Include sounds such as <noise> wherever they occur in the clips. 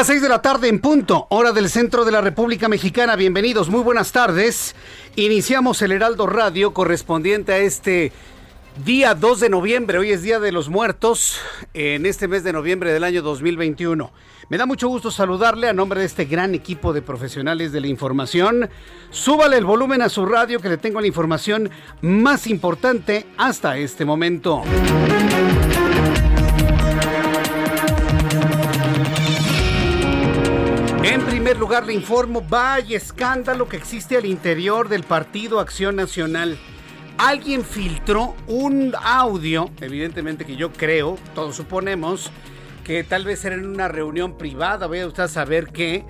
Las seis de la tarde en punto, hora del centro de la República Mexicana. Bienvenidos, muy buenas tardes. Iniciamos el Heraldo Radio correspondiente a este día 2 de noviembre. Hoy es Día de los Muertos en este mes de noviembre del año 2021. Me da mucho gusto saludarle a nombre de este gran equipo de profesionales de la información. Súbale el volumen a su radio que le tengo la información más importante hasta este momento. Lugar, le informo, vaya escándalo que existe al interior del Partido Acción Nacional. Alguien filtró un audio, evidentemente que yo creo, todos suponemos, que tal vez era en una reunión privada, voy a usted a saber qué,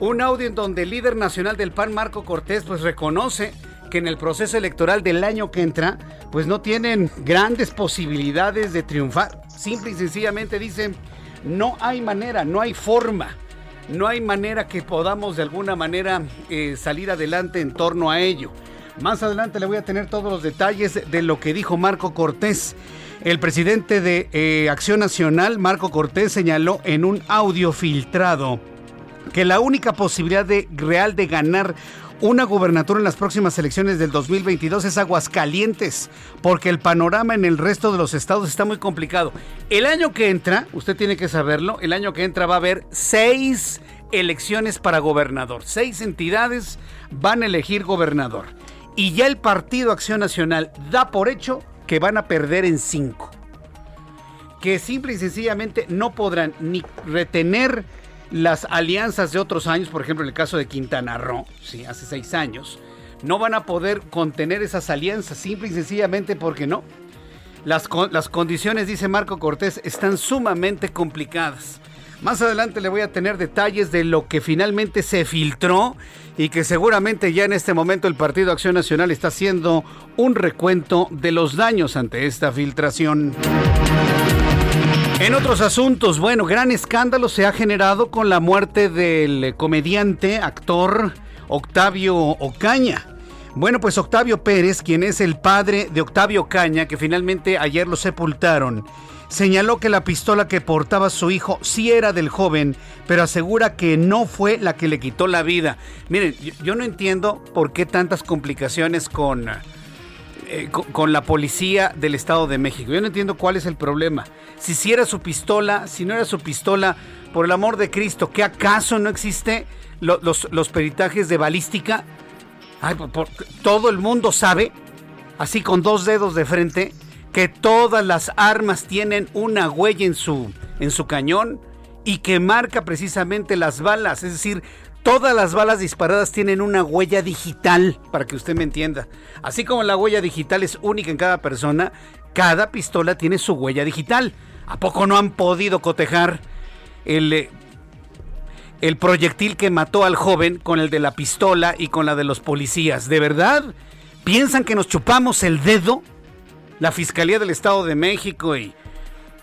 un audio en donde el líder nacional del PAN, Marco Cortés, pues reconoce que en el proceso electoral del año que entra, pues no tienen grandes posibilidades de triunfar. Simple y sencillamente dicen, no hay manera, no hay forma no hay manera que podamos de alguna manera eh, salir adelante en torno a ello. Más adelante le voy a tener todos los detalles de lo que dijo Marco Cortés. El presidente de eh, Acción Nacional, Marco Cortés, señaló en un audio filtrado que la única posibilidad de, real de ganar una gubernatura en las próximas elecciones del 2022 es Aguascalientes, porque el panorama en el resto de los estados está muy complicado. El año que entra, usted tiene que saberlo, el año que entra va a haber seis elecciones para gobernador. Seis entidades van a elegir gobernador. Y ya el Partido Acción Nacional da por hecho que van a perder en cinco. Que simple y sencillamente no podrán ni retener las alianzas de otros años, por ejemplo en el caso de Quintana Roo, sí, hace seis años, no van a poder contener esas alianzas, simple y sencillamente porque no. Las, las condiciones, dice Marco Cortés, están sumamente complicadas. Más adelante le voy a tener detalles de lo que finalmente se filtró y que seguramente ya en este momento el Partido Acción Nacional está haciendo un recuento de los daños ante esta filtración. En otros asuntos, bueno, gran escándalo se ha generado con la muerte del comediante, actor Octavio Ocaña. Bueno, pues Octavio Pérez, quien es el padre de Octavio Ocaña, que finalmente ayer lo sepultaron, señaló que la pistola que portaba su hijo sí era del joven, pero asegura que no fue la que le quitó la vida. Miren, yo, no entiendo por qué tantas complicaciones con eh, con, la policía del Estado de México. Yo no entiendo cuál es el problema. Si si era su pistola, si no era su pistola, por el amor de Cristo, ¿qué acaso no existe los, peritajes de balística? todo el mundo sabe, así con dos dedos de frente, que todas las armas tienen una huella en su, en su cañón y que marca precisamente las balas. Es decir, Todas las balas disparadas tienen una huella digital, para que usted me entienda. Así como la huella digital es única en cada persona, cada pistola tiene su huella digital. ¿A poco no han podido cotejar el, eh, el proyectil que mató al joven con el de la pistola y con la de los policías? ¿De verdad? ¿Piensan que nos chupamos el dedo? La Fiscalía del Estado de México y,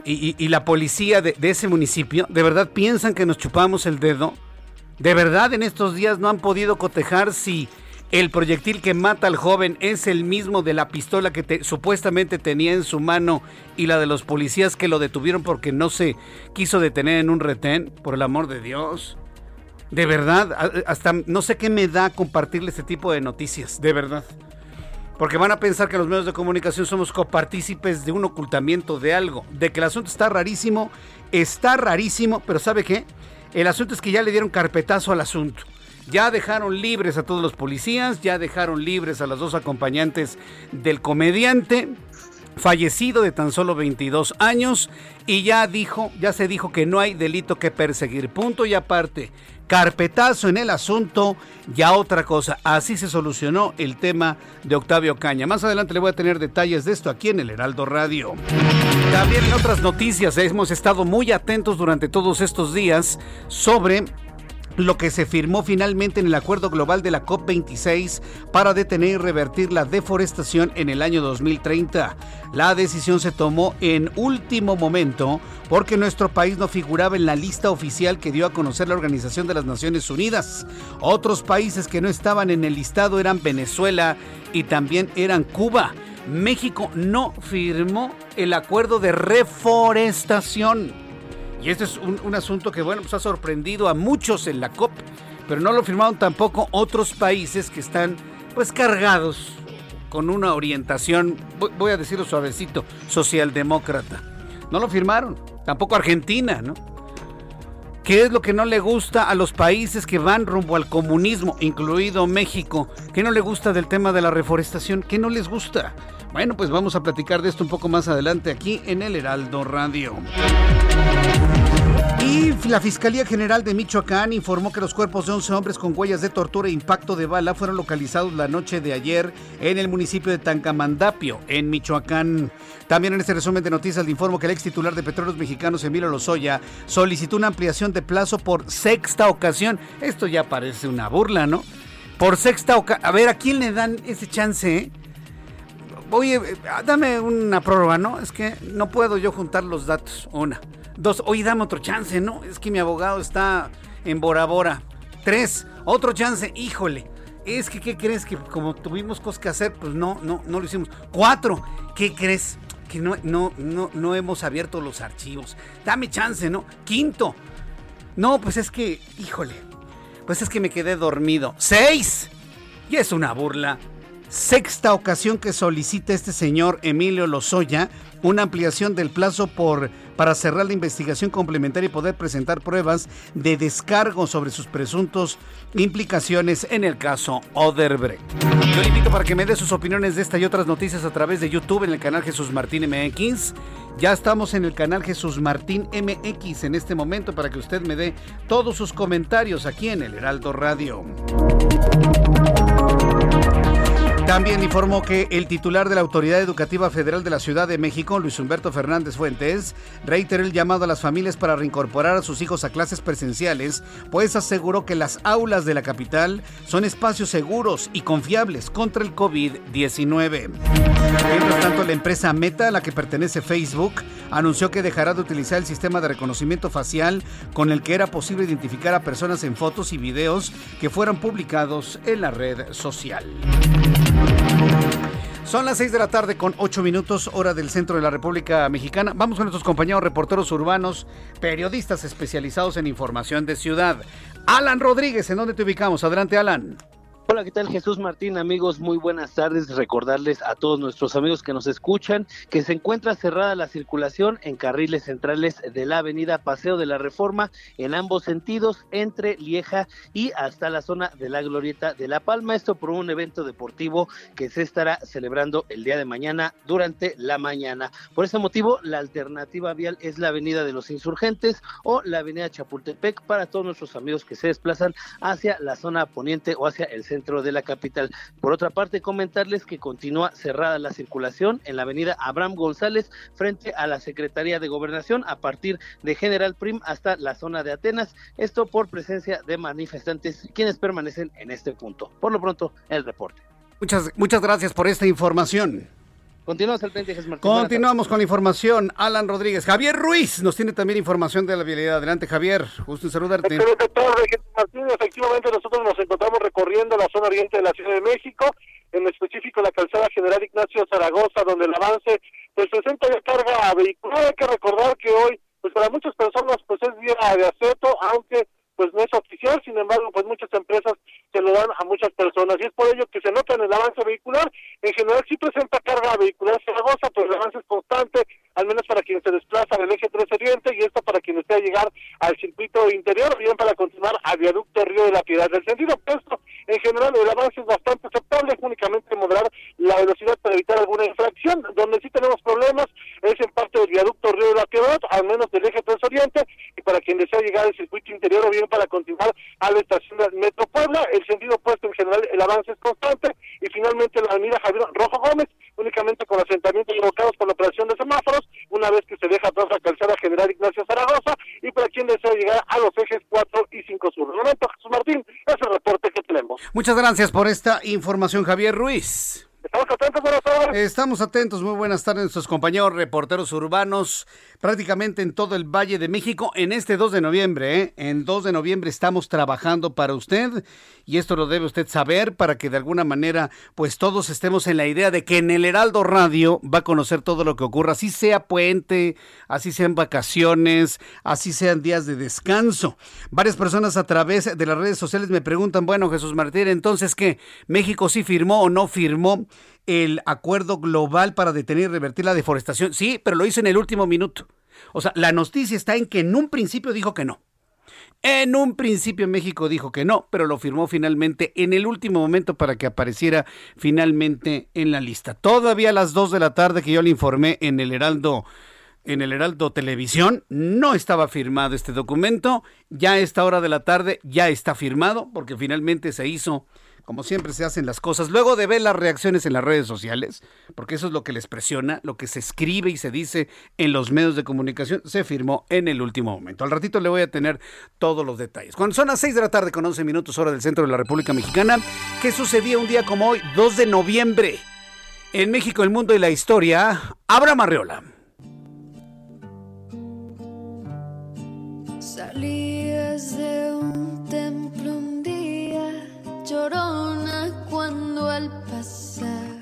y, la policía de, de ese municipio, ¿de verdad piensan que nos chupamos el dedo? ¿De verdad en estos días no han podido cotejar si el proyectil que mata al joven es el mismo de la pistola que supuestamente tenía en su mano y la de los policías que lo detuvieron porque no se quiso detener en un retén, por el amor de Dios. De verdad, hasta no sé qué me da compartirle este tipo de noticias, de verdad. Porque van a pensar que los medios de comunicación somos copartícipes de un ocultamiento de algo, de que el asunto está rarísimo, está rarísimo, pero ¿sabe qué? El asunto es que ya le dieron carpetazo al asunto. Ya dejaron libres a todos los policías, ya dejaron libres a las dos acompañantes del comediante fallecido de tan solo 22 años y ya dijo, ya se dijo que no hay delito que perseguir. Punto y aparte. Carpetazo en el asunto, ya otra cosa. Así se solucionó el tema de Octavio Caña. Más adelante le voy a tener detalles de esto aquí en el Heraldo Radio. También en otras noticias hemos estado muy atentos durante todos estos días sobre lo que se firmó finalmente en el acuerdo global de la COP26 para detener y revertir la deforestación en el año 2030. La decisión se tomó en último momento porque nuestro país no figuraba en la lista oficial que dio a conocer la Organización de las Naciones Unidas. Otros países que no estaban en el listado eran Venezuela y también eran Cuba. México no firmó el acuerdo de reforestación. Y este es un, asunto que, bueno, pues ha sorprendido a muchos en la COP, pero no lo firmaron tampoco otros países que están, pues, cargados con una orientación, voy a decirlo suavecito, socialdemócrata. No lo firmaron, tampoco Argentina, ¿no? ¿Qué es lo que no le gusta a los países que van rumbo al comunismo, incluido México? ¿Qué no le gusta del tema de la reforestación? ¿Qué no les gusta? Bueno, pues vamos a platicar de esto un poco más adelante aquí en el Heraldo Radio. Y la Fiscalía General de Michoacán informó que los cuerpos de 11 hombres con huellas de tortura e impacto de bala fueron localizados la noche de ayer en el municipio de Tancamandapio, en Michoacán. También en este resumen de noticias le informo que el ex titular de Petróleos Mexicanos, Emilio Lozoya, solicitó una ampliación de plazo por sexta ocasión. Esto ya parece una burla, ¿no? Por sexta ocasión. A ver, ¿a quién le dan ese chance, eh? Oye, dame una prórroga, ¿no? Es que no puedo yo juntar los datos. Una. Dos, oye, dame otro chance, ¿no? Es que mi abogado está en Bora Bora. Tres, otro chance, híjole. Es que, ¿qué crees? Que como tuvimos cosas que hacer, pues no, no, no lo hicimos. Cuatro, ¿qué crees? Que no, no, no, no hemos abierto los archivos. Dame chance, ¿no? Quinto, no, pues es que, híjole, pues es que me quedé dormido. Seis, y es una burla. Sexta ocasión que solicita este señor Emilio Lozoya una ampliación del plazo por para cerrar la investigación complementaria y poder presentar pruebas de descargo sobre sus presuntos implicaciones en el caso Oderbrecht. Yo le invito para que me dé sus opiniones de esta y otras noticias a través de YouTube en el canal Jesús Martín MX. Ya estamos en el canal Jesús Martín MX en este momento para que usted me dé todos sus comentarios aquí en el Heraldo Radio. También informó que el titular de la Autoridad Educativa Federal de la Ciudad de México, Luis Humberto Fernández Fuentes, reiteró el llamado a las familias para reincorporar a sus hijos a clases presenciales, pues aseguró que las aulas de la capital son espacios seguros y confiables contra el COVID-19. Mientras tanto, la empresa Meta, a la que pertenece Facebook, anunció que dejará de utilizar el sistema de reconocimiento facial con el que era posible identificar a personas en fotos y videos que fueran publicados en la red social. Son las 6 de la tarde con 8 minutos hora del centro de la República Mexicana. Vamos con nuestros compañeros reporteros urbanos, periodistas especializados en información de ciudad. Alan Rodríguez, ¿en dónde te ubicamos? Adelante, Alan. Hola, ¿qué tal Jesús Martín? Amigos, muy buenas tardes. Recordarles a todos nuestros amigos que nos escuchan que se encuentra cerrada la circulación en carriles centrales de la avenida Paseo de la Reforma en ambos sentidos, entre Lieja y hasta la zona de la Glorieta de La Palma. Esto por un evento deportivo que se estará celebrando el día de mañana durante la mañana. Por ese motivo, la alternativa vial es la avenida de los Insurgentes o la avenida Chapultepec para todos nuestros amigos que se desplazan hacia la zona poniente o hacia el centro de la capital. Por otra parte, comentarles que continúa cerrada la circulación en la avenida Abraham González frente a la Secretaría de Gobernación a partir de General Prim hasta la zona de Atenas. Esto por presencia de manifestantes quienes permanecen en este punto. Por lo pronto, el reporte. Muchas, muchas gracias por esta información. Continuamos al frente, Jesús Martín. Continuamos con la información. Alan Rodríguez. Javier Ruiz nos tiene también información de la vialidad. Adelante, Javier. Gusto en saludarte. Excelente tarde, Jesús Martín. Efectivamente, nosotros nos encontramos recorriendo la zona oriente de la Ciudad de México, en específico la calzada General Ignacio Zaragoza, donde el avance pues presenta ya carga vehicular. Hay que recordar que hoy, pues para muchas personas, pues es día de aceto, aunque pues no es oficial, sin embargo, pues muchas empresas se lo dan a muchas personas y es por ello que se nota en el avance vehicular. En general sí presenta carga vehicular Zaragoza, pero el avance es constante, al menos para quien se desplaza del eje 3 Oriente y esto para quien desea llegar al circuito interior, bien para continuar al viaducto Río de la Piedad. Del sentido opuesto, en general el avance es bastante aceptable, únicamente moderar la velocidad para evitar alguna infracción. Donde sí tenemos problemas es en parte del viaducto Río de la Piedad, al menos del eje 3 Oriente, y para quien desea llegar al circuito interior o bien para continuar a la estación del Metro Puebla, el sentido opuesto en general el avance es constante y finalmente la avenida Javier Rojo Gómez únicamente con asentamientos provocados por la operación de semáforos una vez que se deja atrás la calzada General Ignacio Zaragoza y para quien desea llegar a los ejes 4 y 5 sur. De momento, Jesús Martín, es el reporte que tenemos. Muchas gracias por esta información, Javier Ruiz. Estamos atentos, buenas tardes. Estamos atentos, muy buenas tardes nuestros compañeros reporteros urbanos prácticamente en todo el Valle de México en este 2 de noviembre. ¿eh? En 2 de noviembre estamos trabajando para usted y esto lo debe usted saber para que de alguna manera pues todos estemos en la idea de que en el Heraldo Radio va a conocer todo lo que ocurra, así sea puente, así sean vacaciones, así sean días de descanso. Varias personas a través de las redes sociales me preguntan, bueno Jesús Martín, entonces que México sí firmó o no firmó el acuerdo global para detener y revertir la deforestación. Sí, pero lo hizo en el último minuto. O sea, la noticia está en que en un principio dijo que no. En un principio México dijo que no, pero lo firmó finalmente en el último momento para que apareciera finalmente en la lista. Todavía a las 2 de la tarde que yo le informé en el Heraldo en el Heraldo Televisión no estaba firmado este documento, ya a esta hora de la tarde ya está firmado porque finalmente se hizo como siempre se hacen las cosas, luego de ver las reacciones en las redes sociales, porque eso es lo que les presiona, lo que se escribe y se dice en los medios de comunicación, se firmó en el último momento. Al ratito le voy a tener todos los detalles. Cuando son las 6 de la tarde con 11 minutos hora del centro de la República Mexicana, ¿qué sucedía un día como hoy, 2 de noviembre? En México, el mundo y la historia, Abraham Arreola. Salías cuando al pasar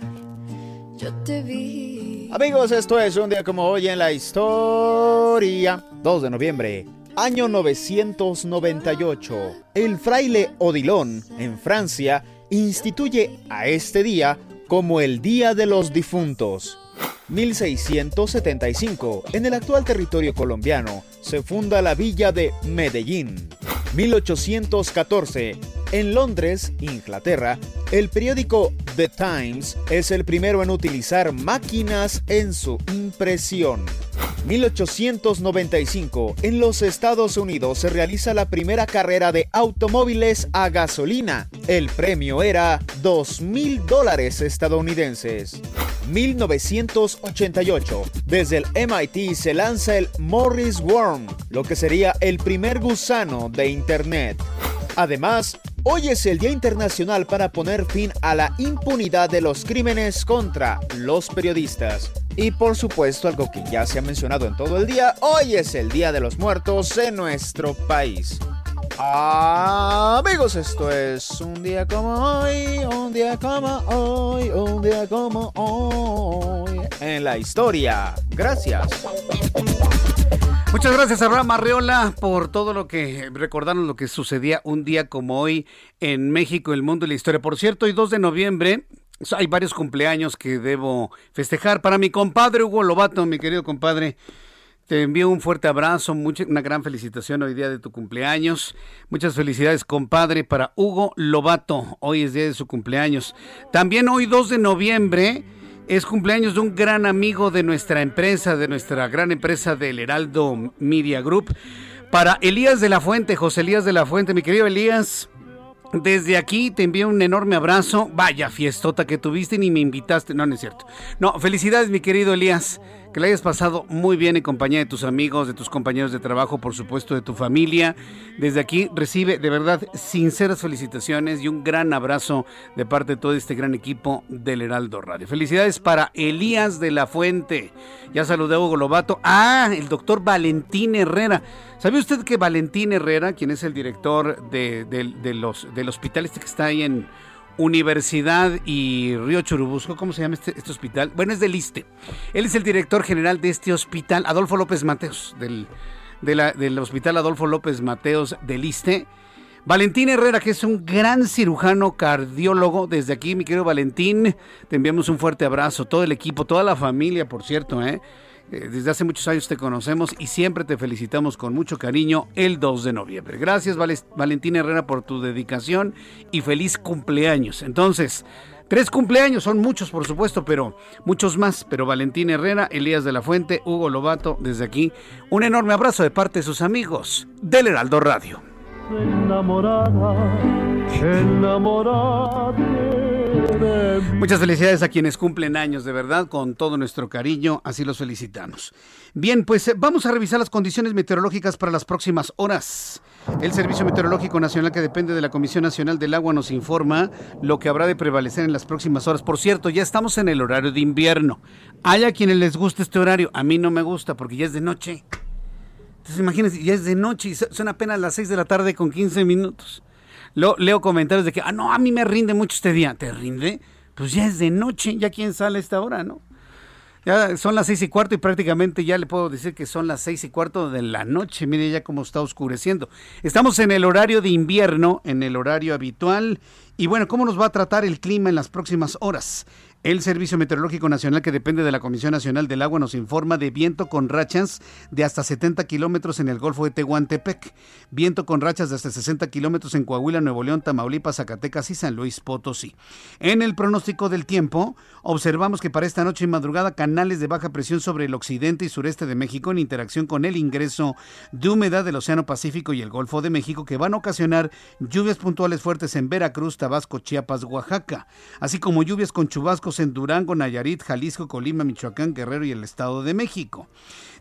yo te vi. Amigos, esto es un día como hoy en la historia. 2 de noviembre, año 998. El fraile Odilon, en Francia, instituye a este día como el Día de los Difuntos. 1675, en el actual territorio colombiano, se funda la villa de Medellín. 1814, en Londres, Inglaterra, el periódico The Times es el primero en utilizar máquinas en su impresión. 1895, en los Estados Unidos se realiza la primera carrera de automóviles a gasolina. El premio era 2 mil dólares estadounidenses. 1988, desde el MIT se lanza el Morris Worm, lo que sería el primer gusano de Internet. Además, Hoy es el Día Internacional para poner fin a la impunidad de los crímenes contra los periodistas. Y por supuesto, algo que ya se ha mencionado en todo el día, hoy es el Día de los Muertos en nuestro país. Amigos, esto es un día como hoy, un día como hoy, un día como hoy en la historia. Gracias. Muchas gracias Abraham Arreola por todo lo que recordaron lo que sucedía un día como hoy en México, el mundo y la historia. Por cierto, hoy 2 de noviembre hay varios cumpleaños que debo festejar. Para mi compadre Hugo Lobato, mi querido compadre, te envío un fuerte abrazo, una gran felicitación hoy día de tu cumpleaños. Muchas felicidades, compadre, para Hugo Lobato. Hoy es día de su cumpleaños. También hoy 2 de noviembre es cumpleaños de un gran amigo de nuestra empresa, de nuestra gran empresa del Heraldo Media Group. Para Elías de la Fuente, José Elías de la Fuente, mi querido Elías. Desde aquí te envío un enorme abrazo. Vaya fiestota que tuviste y ni me invitaste. No, no es cierto. No, felicidades, mi querido Elías. Que la hayas pasado muy bien en compañía de tus amigos, de tus compañeros de trabajo, por supuesto de tu familia. Desde aquí recibe de verdad sinceras felicitaciones y un gran abrazo de parte de todo este gran equipo del Heraldo Radio. Felicidades para Elías de la Fuente. Ya saludé a Hugo Lobato. Ah, el doctor Valentín Herrera. ¿Sabe usted que Valentín Herrera, quien es el director de, los, del hospital este que está ahí en Universidad y Río Churubusco, ¿cómo se llama este, este, hospital? Bueno, es del ISTE. Él es el director general de este hospital, Adolfo López Mateos, del, del Hospital Adolfo López Mateos del ISTE. Valentín Herrera, que es un gran cirujano cardiólogo. Desde aquí, mi querido Valentín, te enviamos un fuerte abrazo. Todo el equipo, toda la familia, por cierto, ¿eh? Eh, desde hace muchos años te conocemos y siempre te felicitamos con mucho cariño el 2 de noviembre. Gracias Valentina Herrera por tu dedicación y feliz cumpleaños. Entonces, tres cumpleaños, son muchos por supuesto, pero muchos más. Pero Valentina Herrera, Elías de la Fuente, Hugo Lobato, desde aquí, un enorme abrazo de parte de sus amigos del Heraldo Radio. Muchas felicidades a quienes cumplen años, de verdad, con todo nuestro cariño, así los felicitamos. Bien, pues eh, vamos a revisar las condiciones meteorológicas para las próximas horas. El Servicio Meteorológico Nacional, que depende de la Comisión Nacional del Agua, nos informa lo que habrá de prevalecer en las próximas horas. Por cierto, ya estamos en el horario de invierno. Hay a quienes les gusta este horario, a mí no me gusta porque ya es de noche. Entonces imagínense, ya es de noche y son apenas las 6 de la tarde con 15 minutos. Leo comentarios de que, ah, no, a mí me rinde mucho este día. ¿Te rinde? Pues ya es de noche, ya quién sale a esta hora, ¿no? Ya son las seis y cuarto y prácticamente ya le puedo decir que son las seis y cuarto de la noche. Mire ya cómo está oscureciendo. Estamos en el horario de invierno, en el horario habitual. Y bueno, ¿cómo nos va a tratar el clima en las próximas horas? El Servicio Meteorológico Nacional, que depende de la Comisión Nacional del Agua, nos informa de viento con rachas de hasta 70 kilómetros en el Golfo de Tehuantepec, viento con rachas de hasta 60 kilómetros en Coahuila, Nuevo León, Tamaulipas, Zacatecas y San Luis Potosí. En el pronóstico del tiempo, observamos que para esta noche y madrugada, canales de baja presión sobre el occidente y sureste de México en interacción con el ingreso de humedad del Océano Pacífico y el Golfo de México, que van a ocasionar lluvias puntuales fuertes en Veracruz, Tabasco, Chiapas, Oaxaca, así como lluvias con chubascos en Durango, Nayarit, Jalisco, Colima, Michoacán, Guerrero y el Estado de México.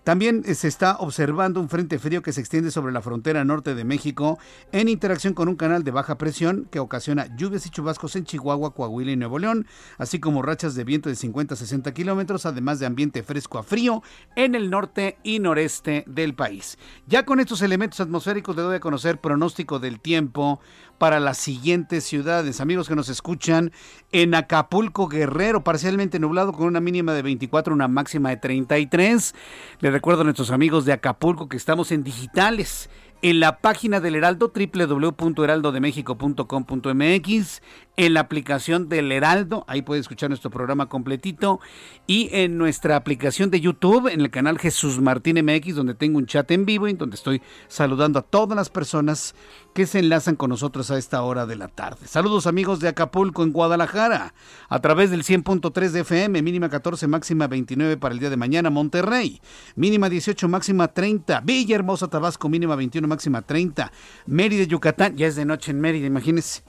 También eh, se está observando un frente frío que se extiende sobre la frontera norte de México en interacción con un canal de baja presión que ocasiona lluvias y chubascos en Chihuahua, Coahuila y Nuevo León, así como rachas de viento de 50 a 60 kilómetros, además de ambiente fresco a frío en el norte y noreste del país. Ya con estos elementos atmosféricos le doy a conocer pronóstico del tiempo para las siguientes ciudades. Amigos que nos escuchan, en Acapulco, Guerrero, parcialmente nublado con una mínima de 24, una máxima de 33. Les recuerdo a nuestros amigos de Acapulco que estamos en digitales en la página del Heraldo, www.heraldodemexico.com.mx, en la aplicación del Heraldo, ahí puede escuchar nuestro programa completito, y en nuestra aplicación de YouTube, en el canal Jesús Martín MX, donde tengo un chat en vivo y donde estoy saludando a todas las personas que se enlazan con nosotros a esta hora de la tarde. Saludos amigos de Acapulco en Guadalajara, a través del 100.3 de FM, mínima 14, máxima 29 para el día de mañana, Monterrey, mínima 18, máxima 30, Villahermosa, Tabasco, mínima 21, máxima 30, Mérida, Yucatán, ya es de noche en Mérida, imagínense.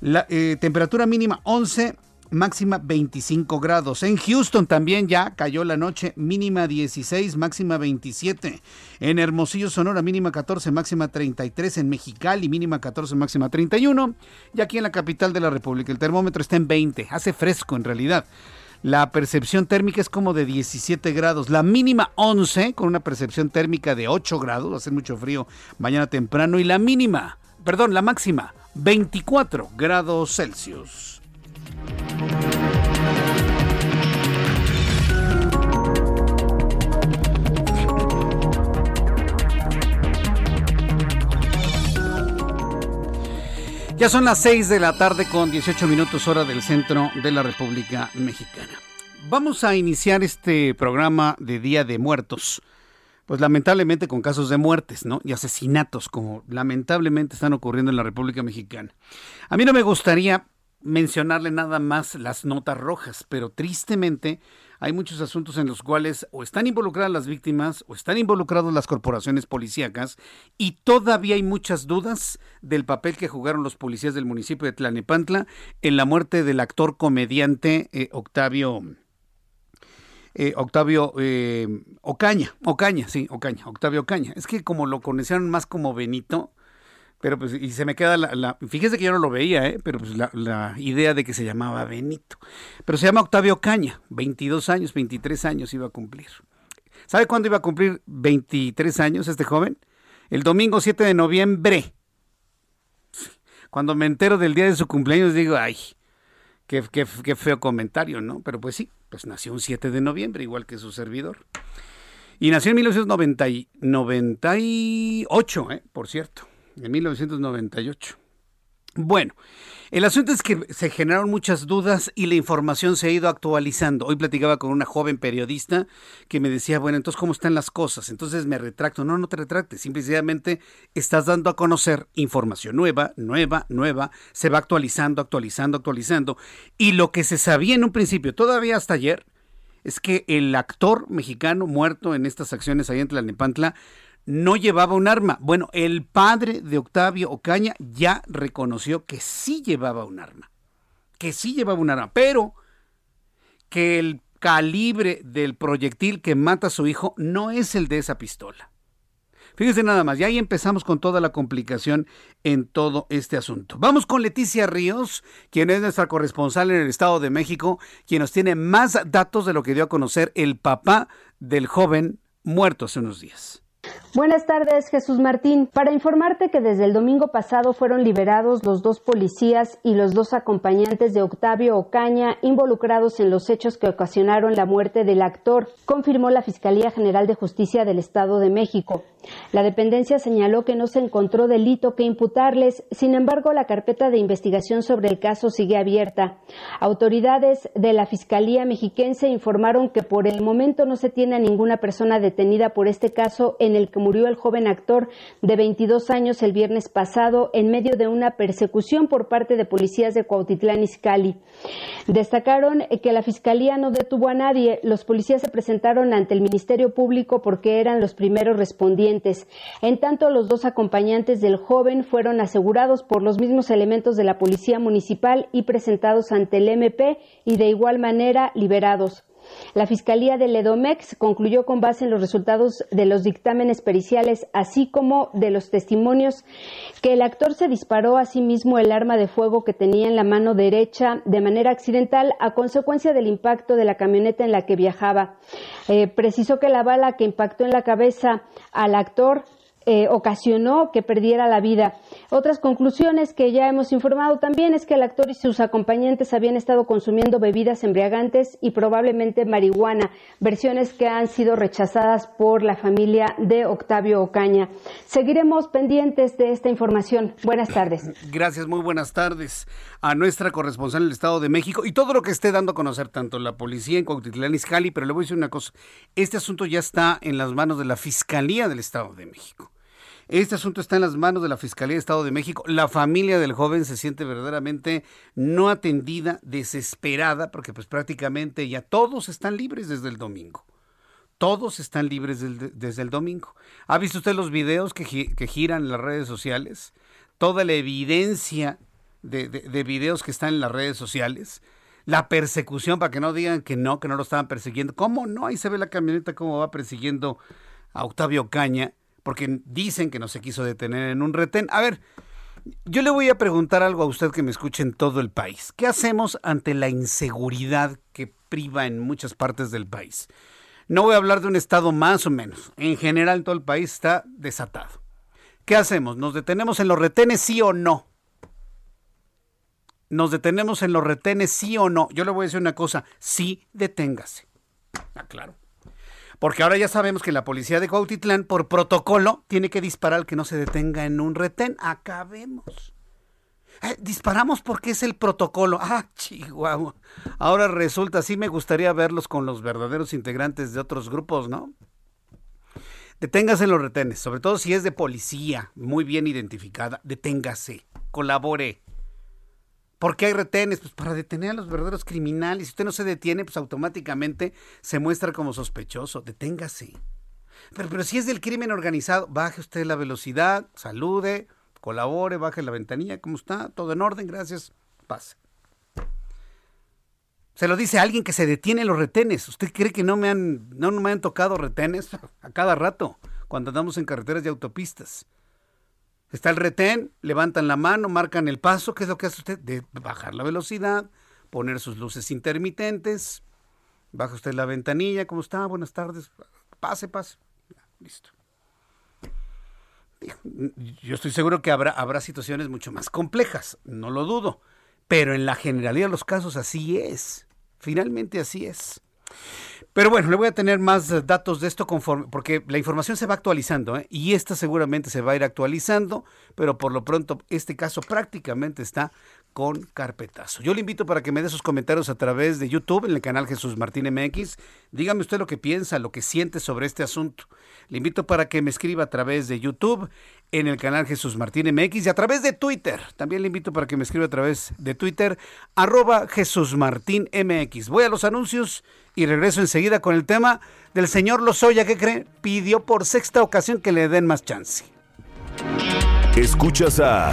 La eh, temperatura mínima 11, máxima 25 grados. En Houston también ya cayó la noche, mínima 16, máxima 27. En Hermosillo, Sonora, mínima 14, máxima 33. En Mexicali, mínima 14, máxima 31. Y aquí en la capital de la República, el termómetro está en 20. Hace fresco en realidad. La percepción térmica es como de 17 grados. La mínima 11, con una percepción térmica de 8 grados. Va a ser mucho frío mañana temprano. Y la mínima, perdón, la máxima, 24 grados Celsius. Ya son las 6 de la tarde con 18 minutos hora del centro de la República Mexicana. Vamos a iniciar este programa de Día de Muertos. Pues lamentablemente con casos de muertes, ¿no? Y asesinatos como lamentablemente están ocurriendo en la República Mexicana. A mí no me gustaría mencionarle nada más las notas rojas, pero tristemente hay muchos asuntos en los cuales o están involucradas las víctimas o están involucradas las corporaciones policíacas y todavía hay muchas dudas del papel que jugaron los policías del municipio de Tlanepantla en la muerte del actor comediante eh, Octavio eh, Octavio eh, Ocaña, Ocaña, sí, Ocaña, Octavio Ocaña. Es que como lo conocieron más como Benito, pero pues, y se me queda la, fíjese que yo no lo veía, ¿eh? pero pues la, la, idea de que se llamaba Benito. Pero se llama Octavio Ocaña, 22 años, 23 años iba a cumplir. ¿Sabe cuándo iba a cumplir 23 años este joven? El domingo 7 de noviembre. Cuando me entero del día de su cumpleaños digo, ay, qué, qué, qué feo comentario, ¿no? Pero pues sí, pues nació un 7 de noviembre, igual que su servidor. Y nació en 1998, ¿eh? por cierto, en 1998. Bueno, el asunto es que se generaron muchas dudas y la información se ha ido actualizando. Hoy platicaba con una joven periodista que me decía, bueno, entonces, ¿cómo están las cosas? Entonces me retracto. No, no te retractes. Simplemente estás dando a conocer información nueva, nueva, nueva. Se va actualizando, actualizando, actualizando. Y lo que se sabía en un principio, todavía hasta ayer, es que el actor mexicano muerto en estas acciones ahí en Tlalnepantla no llevaba un arma. Bueno, el padre de Octavio Ocaña ya reconoció que sí llevaba un arma, que sí llevaba un arma, pero que el calibre del proyectil que mata a su hijo no es el de esa pistola. Fíjese nada más, y ahí empezamos con toda la complicación en todo este asunto. Vamos con Leticia Ríos, quien es nuestra corresponsal en el Estado de México, quien nos tiene más datos de lo que dio a conocer el papá del joven muerto hace unos días. Buenas tardes, Jesús Martín. Para informarte que desde el domingo pasado fueron liberados los dos policías y los dos acompañantes de Octavio Ocaña involucrados en los hechos que ocasionaron la muerte del actor, confirmó la Fiscalía General de Justicia del Estado de México. La dependencia señaló que no se encontró delito que imputarles, sin embargo la carpeta de investigación sobre el caso sigue abierta. Autoridades de la Fiscalía mexiquense informaron que por el momento no se tiene a ninguna persona detenida por este caso en el que murió el joven actor de 22 años el viernes pasado en medio de una persecución por parte de policías de Cuautitlán Izcalli. Destacaron que la Fiscalía no detuvo a nadie. Los policías se presentaron ante el Ministerio Público porque eran los primeros respondientes. En tanto, los dos acompañantes del joven fueron asegurados por los mismos elementos de la Policía Municipal y presentados ante el MP y de igual manera liberados. La Fiscalía de Ledomex concluyó con base en los resultados de los dictámenes periciales, así como de los testimonios, que el actor se disparó a sí mismo el arma de fuego que tenía en la mano derecha de manera accidental a consecuencia del impacto de la camioneta en la que viajaba. Eh, precisó que la bala que impactó en la cabeza al actor eh, ocasionó que perdiera la vida. Otras conclusiones que ya hemos informado también es que el actor y sus acompañantes habían estado consumiendo bebidas embriagantes y probablemente marihuana, versiones que han sido rechazadas por la familia de Octavio Ocaña. Seguiremos pendientes de esta información. Buenas tardes. Gracias, muy buenas tardes a nuestra corresponsal en el Estado de México y todo lo que esté dando a conocer tanto la policía en Cuautitlán Izcalli, pero le voy a decir una cosa, este asunto ya está en las manos de la Fiscalía del Estado de México. Este asunto está en las manos de la Fiscalía de Estado de México. La familia del joven se siente verdaderamente no atendida, desesperada, porque pues prácticamente ya todos están libres desde el domingo. Todos están libres desde el domingo. ¿Ha visto usted los videos que, giran en las redes sociales? Toda la evidencia de, de videos que están en las redes sociales la persecución para que no digan que no, que no lo estaban persiguiendo. ¿Cómo no? Ahí se ve la camioneta cómo va persiguiendo a Octavio Caña porque dicen que no se quiso detener en un retén. A ver, yo le voy a preguntar algo a usted que me escuche en todo el país. ¿Qué hacemos ante la inseguridad que priva en muchas partes del país? No voy a hablar de un estado más o menos. En general, todo el país está desatado. ¿Qué hacemos? ¿Nos detenemos en los retenes, sí o no? ¿Nos detenemos en los retenes, sí o no? Yo le voy a decir una cosa, sí, deténgase. Ah, claro. Porque ahora ya sabemos que la policía de Cuautitlán, por protocolo, tiene que disparar al que no se detenga en un retén. Acabemos. Eh, disparamos porque es el protocolo. Ah, chihuahua. Ahora resulta, sí me gustaría verlos con los verdaderos integrantes de otros grupos, ¿no? Deténgase en los retenes, sobre todo si es de policía, muy bien identificada. Deténgase, colabore. ¿Por qué hay retenes? Pues para detener a los verdaderos criminales. Si usted no se detiene, pues automáticamente se muestra como sospechoso. Deténgase. Pero, si es del crimen organizado, baje usted la velocidad, salude, colabore, baje la ventanilla. ¿Cómo está? Todo en orden, gracias. Pase. Se lo dice alguien que se detiene en los retenes. ¿Usted cree que no me han, no me han tocado retenes <laughs> a cada rato cuando andamos en carreteras y autopistas? Está el retén, levantan la mano, marcan el paso. ¿Qué es lo que hace usted? Bajar la velocidad, poner sus luces intermitentes. Baja usted la ventanilla. ¿Cómo está? Buenas tardes. Pase, pase. listo. Yo estoy seguro que habrá, habrá situaciones mucho más complejas, no lo dudo. Pero en la generalidad de los casos así es. Finalmente así es. Pero bueno, le voy a tener más eh, datos de esto conforme, porque la información se va actualizando ¿eh? y esta seguramente se va a ir actualizando, pero por lo pronto este caso prácticamente está con carpetazo. Yo le invito para que me dé sus comentarios a través de YouTube en el canal Jesús Martín MX. Dígame usted lo que piensa, lo que siente sobre este asunto. Le invito para que me escriba a través de YouTube en el canal Jesús Martín MX y a través de Twitter. También le invito para que me escriba a través de Twitter, arroba Jesús Martín MX. Voy a los anuncios y regreso enseguida con el tema del señor Lozoya que cree pidió por sexta ocasión que le den más chance. Escuchas a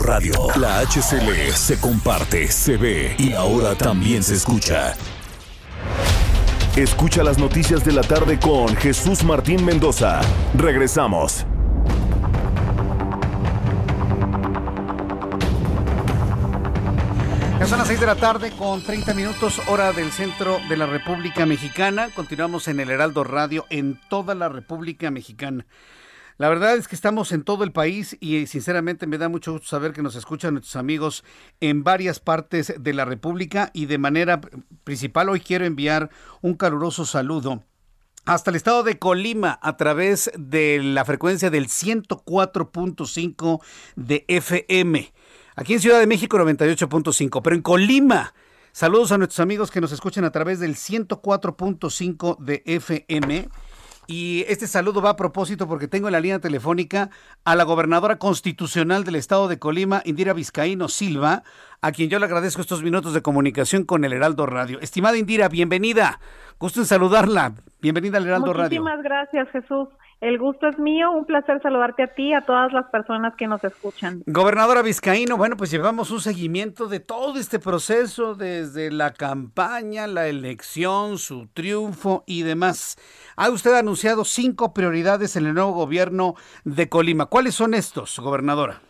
Radio. La HCL se comparte, se ve y ahora también se escucha. Escucha las noticias de la tarde con Jesús Martín Mendoza. Regresamos. Ya son las 6 de la tarde con 30 minutos hora del centro de la República Mexicana. Continuamos en el Heraldo Radio en toda la República Mexicana. La verdad es que estamos en todo el país y sinceramente me da mucho gusto saber que nos escuchan nuestros amigos en varias partes de la República y de manera principal hoy quiero enviar un caluroso saludo hasta el estado de Colima a través de la frecuencia del 104.5 de FM. Aquí en Ciudad de México 98.5, pero en Colima saludos a nuestros amigos que nos escuchan a través del 104.5 de FM y este saludo va a propósito porque tengo en la línea telefónica a la gobernadora constitucional del estado de Colima, Indira Vizcaíno Silva, a quien yo le agradezco estos minutos de comunicación con el Heraldo Radio. Estimada Indira, bienvenida. Gusto en saludarla. Bienvenida al Heraldo Radio. Muchísimas gracias, Jesús. El gusto es mío, un placer saludarte a ti y a todas las personas que nos escuchan. Gobernadora Vizcaíno, bueno, pues llevamos un seguimiento de todo este proceso, desde la campaña, la elección, su triunfo y demás. Ha usted anunciado cinco prioridades en el nuevo gobierno de Colima. ¿Cuáles son estos, gobernadora?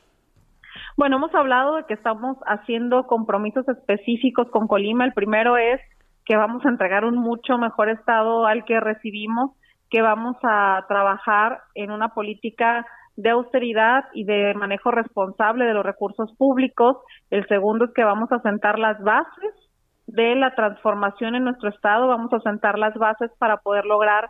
Bueno, hemos hablado de que estamos haciendo compromisos específicos con Colima. El primero es que vamos a entregar un mucho mejor estado al que recibimos que vamos a trabajar en una política de austeridad y de manejo responsable de los recursos públicos. El segundo es que vamos a sentar las bases de la transformación en nuestro estado, vamos a sentar las bases para poder lograr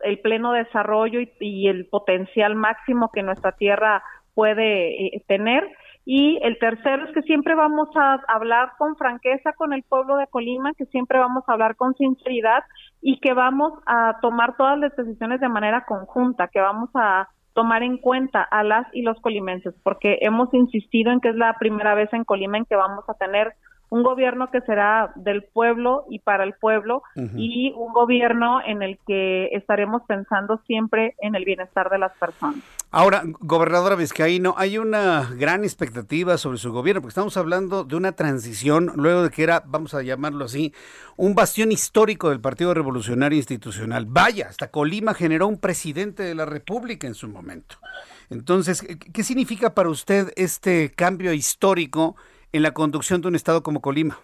el pleno desarrollo y, el potencial máximo que nuestra tierra puede eh, tener. Y el tercero es que siempre vamos a hablar con franqueza con el pueblo de Colima, que siempre vamos a hablar con sinceridad y que vamos a tomar todas las decisiones de manera conjunta, que vamos a tomar en cuenta a las y los colimenses, porque hemos insistido en que es la primera vez en Colima en que vamos a tener un gobierno que será del pueblo y para el pueblo y un gobierno en el que estaremos pensando siempre en el bienestar de las personas. Ahora, gobernadora Vizcaíno, hay una gran expectativa sobre su gobierno, porque estamos hablando de una transición, luego de que era, vamos a llamarlo así, un bastión histórico del Partido Revolucionario Institucional. Vaya, hasta Colima generó un presidente de la República en su momento. Entonces, ¿qué significa para usted este cambio histórico en la conducción de un Estado como Colima?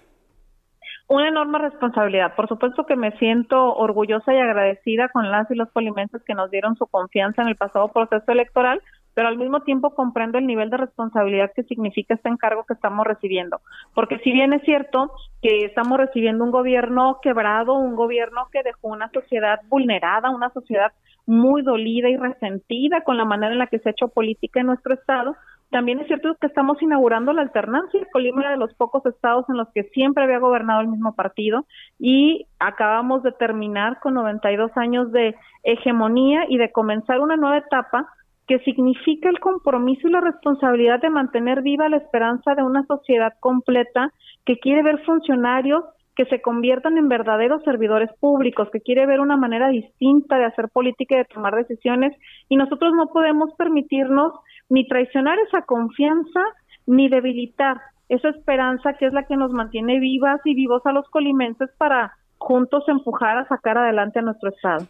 Una enorme responsabilidad. Por supuesto que me siento orgullosa y agradecida con las y los colimenses que nos dieron su confianza en el pasado proceso electoral, pero al mismo tiempo comprendo el nivel de responsabilidad que significa este encargo que estamos recibiendo. Porque si bien es cierto que estamos recibiendo un gobierno quebrado, un gobierno que dejó una sociedad vulnerada, una sociedad muy dolida y resentida con la manera en la que se ha hecho política en nuestro estado, también es cierto que estamos inaugurando la alternancia. Colima era de los pocos estados en los que siempre había gobernado el mismo partido y acabamos de terminar con 92 años de hegemonía y de comenzar una nueva etapa que significa el compromiso y la responsabilidad de mantener viva la esperanza de una sociedad completa que quiere ver funcionarios que se conviertan en verdaderos servidores públicos, que quiere ver una manera distinta de hacer política y de tomar decisiones, y nosotros no podemos permitirnos ni traicionar esa confianza, ni debilitar esa esperanza que es la que nos mantiene vivas y vivos a los colimenses para juntos empujar a sacar adelante a nuestro Estado.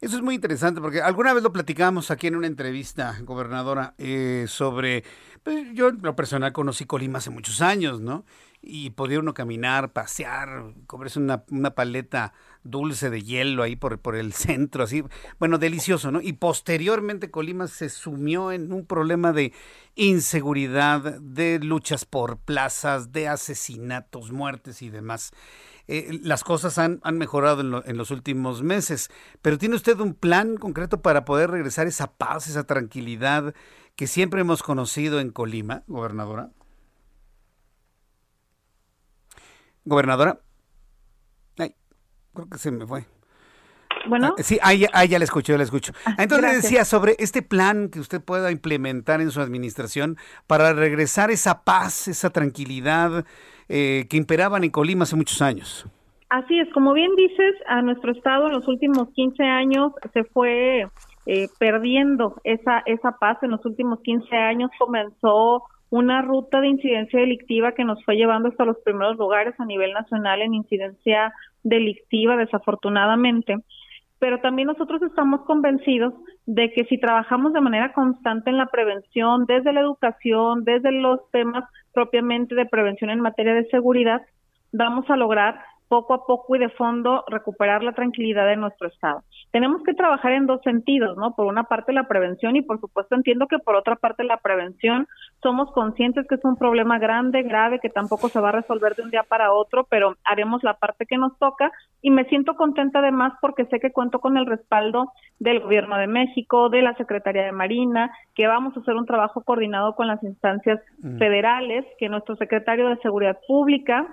Eso es muy interesante porque alguna vez lo platicamos aquí en una entrevista, gobernadora, eh, sobre, pues, yo en lo personal conocí Colima hace muchos años, ¿no? Y podía uno caminar, pasear, comerse una, una paleta dulce de hielo ahí por, por el <laughs> centro, así, bueno, delicioso, ¿no? Y posteriormente Colima se sumió en un problema de inseguridad, de luchas por plazas, de asesinatos, muertes y demás. Eh, las cosas han, han mejorado en, en, los últimos meses, pero ¿tiene usted un plan concreto para poder regresar esa paz, esa tranquilidad que siempre hemos conocido en Colima, gobernadora? Gobernadora. Ay, creo que se me fue. Bueno. Ah, sí, ahí, ya la escucho, ya la escucho. Ah, Entonces decía sobre este plan que usted pueda implementar en su administración para regresar esa paz, esa tranquilidad eh, que imperaban en Colima hace muchos años. Así es, como bien dices, a nuestro estado en los últimos 15 años se fue eh, perdiendo esa, esa paz. En los últimos 15 años comenzó una ruta de incidencia delictiva que nos fue llevando hasta los primeros lugares a nivel nacional en incidencia delictiva, desafortunadamente. Pero también nosotros estamos convencidos de que si trabajamos de manera constante en la prevención, desde la educación, desde los temas propiamente de prevención en materia de seguridad, vamos a lograr poco a poco y de fondo recuperar la tranquilidad de nuestro estado. Tenemos que trabajar en dos sentidos, ¿no? Por una parte la prevención y por supuesto entiendo que por otra parte la prevención somos conscientes que es un problema grande, grave, que tampoco se va a resolver de un día para otro, pero haremos la parte que nos toca y me siento contenta además porque sé que cuento con el respaldo del Gobierno de México, de la Secretaría de Marina, que vamos a hacer un trabajo coordinado con las instancias mm. federales, que nuestro secretario de Seguridad Pública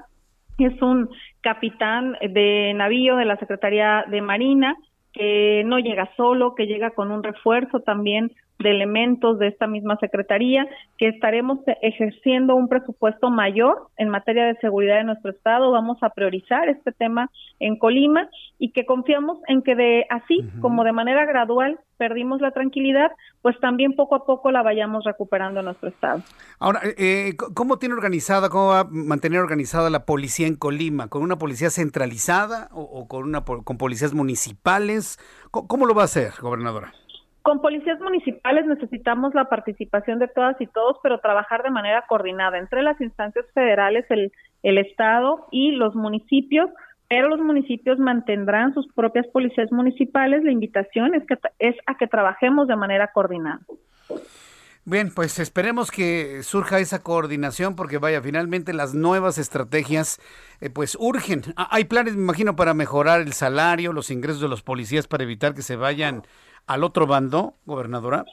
es un capitán de navío de la Secretaría de Marina que no llega solo, que llega con un refuerzo también de elementos de esta misma Secretaría, que estaremos ejerciendo un presupuesto mayor en materia de seguridad de nuestro Estado. Vamos a priorizar este tema en Colima y que confiamos en que de así como de manera gradual perdimos la tranquilidad, pues también poco a poco la vayamos recuperando en nuestro Estado. Ahora, eh, eh ¿cómo tiene organizada, cómo va a mantener organizada la policía en Colima? ¿Con una policía centralizada o, con, una, con policías municipales? ¿Cómo lo va a hacer, gobernadora? Con policías municipales necesitamos la participación de todas y todos, pero trabajar de manera coordinada entre las instancias federales, el, el Estado y los municipios, pero los municipios mantendrán sus propias policías municipales. La invitación es, que, es a que trabajemos de manera coordinada. Bien, pues esperemos que surja esa coordinación porque vaya, finalmente las nuevas estrategias eh, pues urgen. Hay planes, me imagino, para mejorar el salario, los ingresos de los policías para evitar que se vayan al otro bando, gobernadora?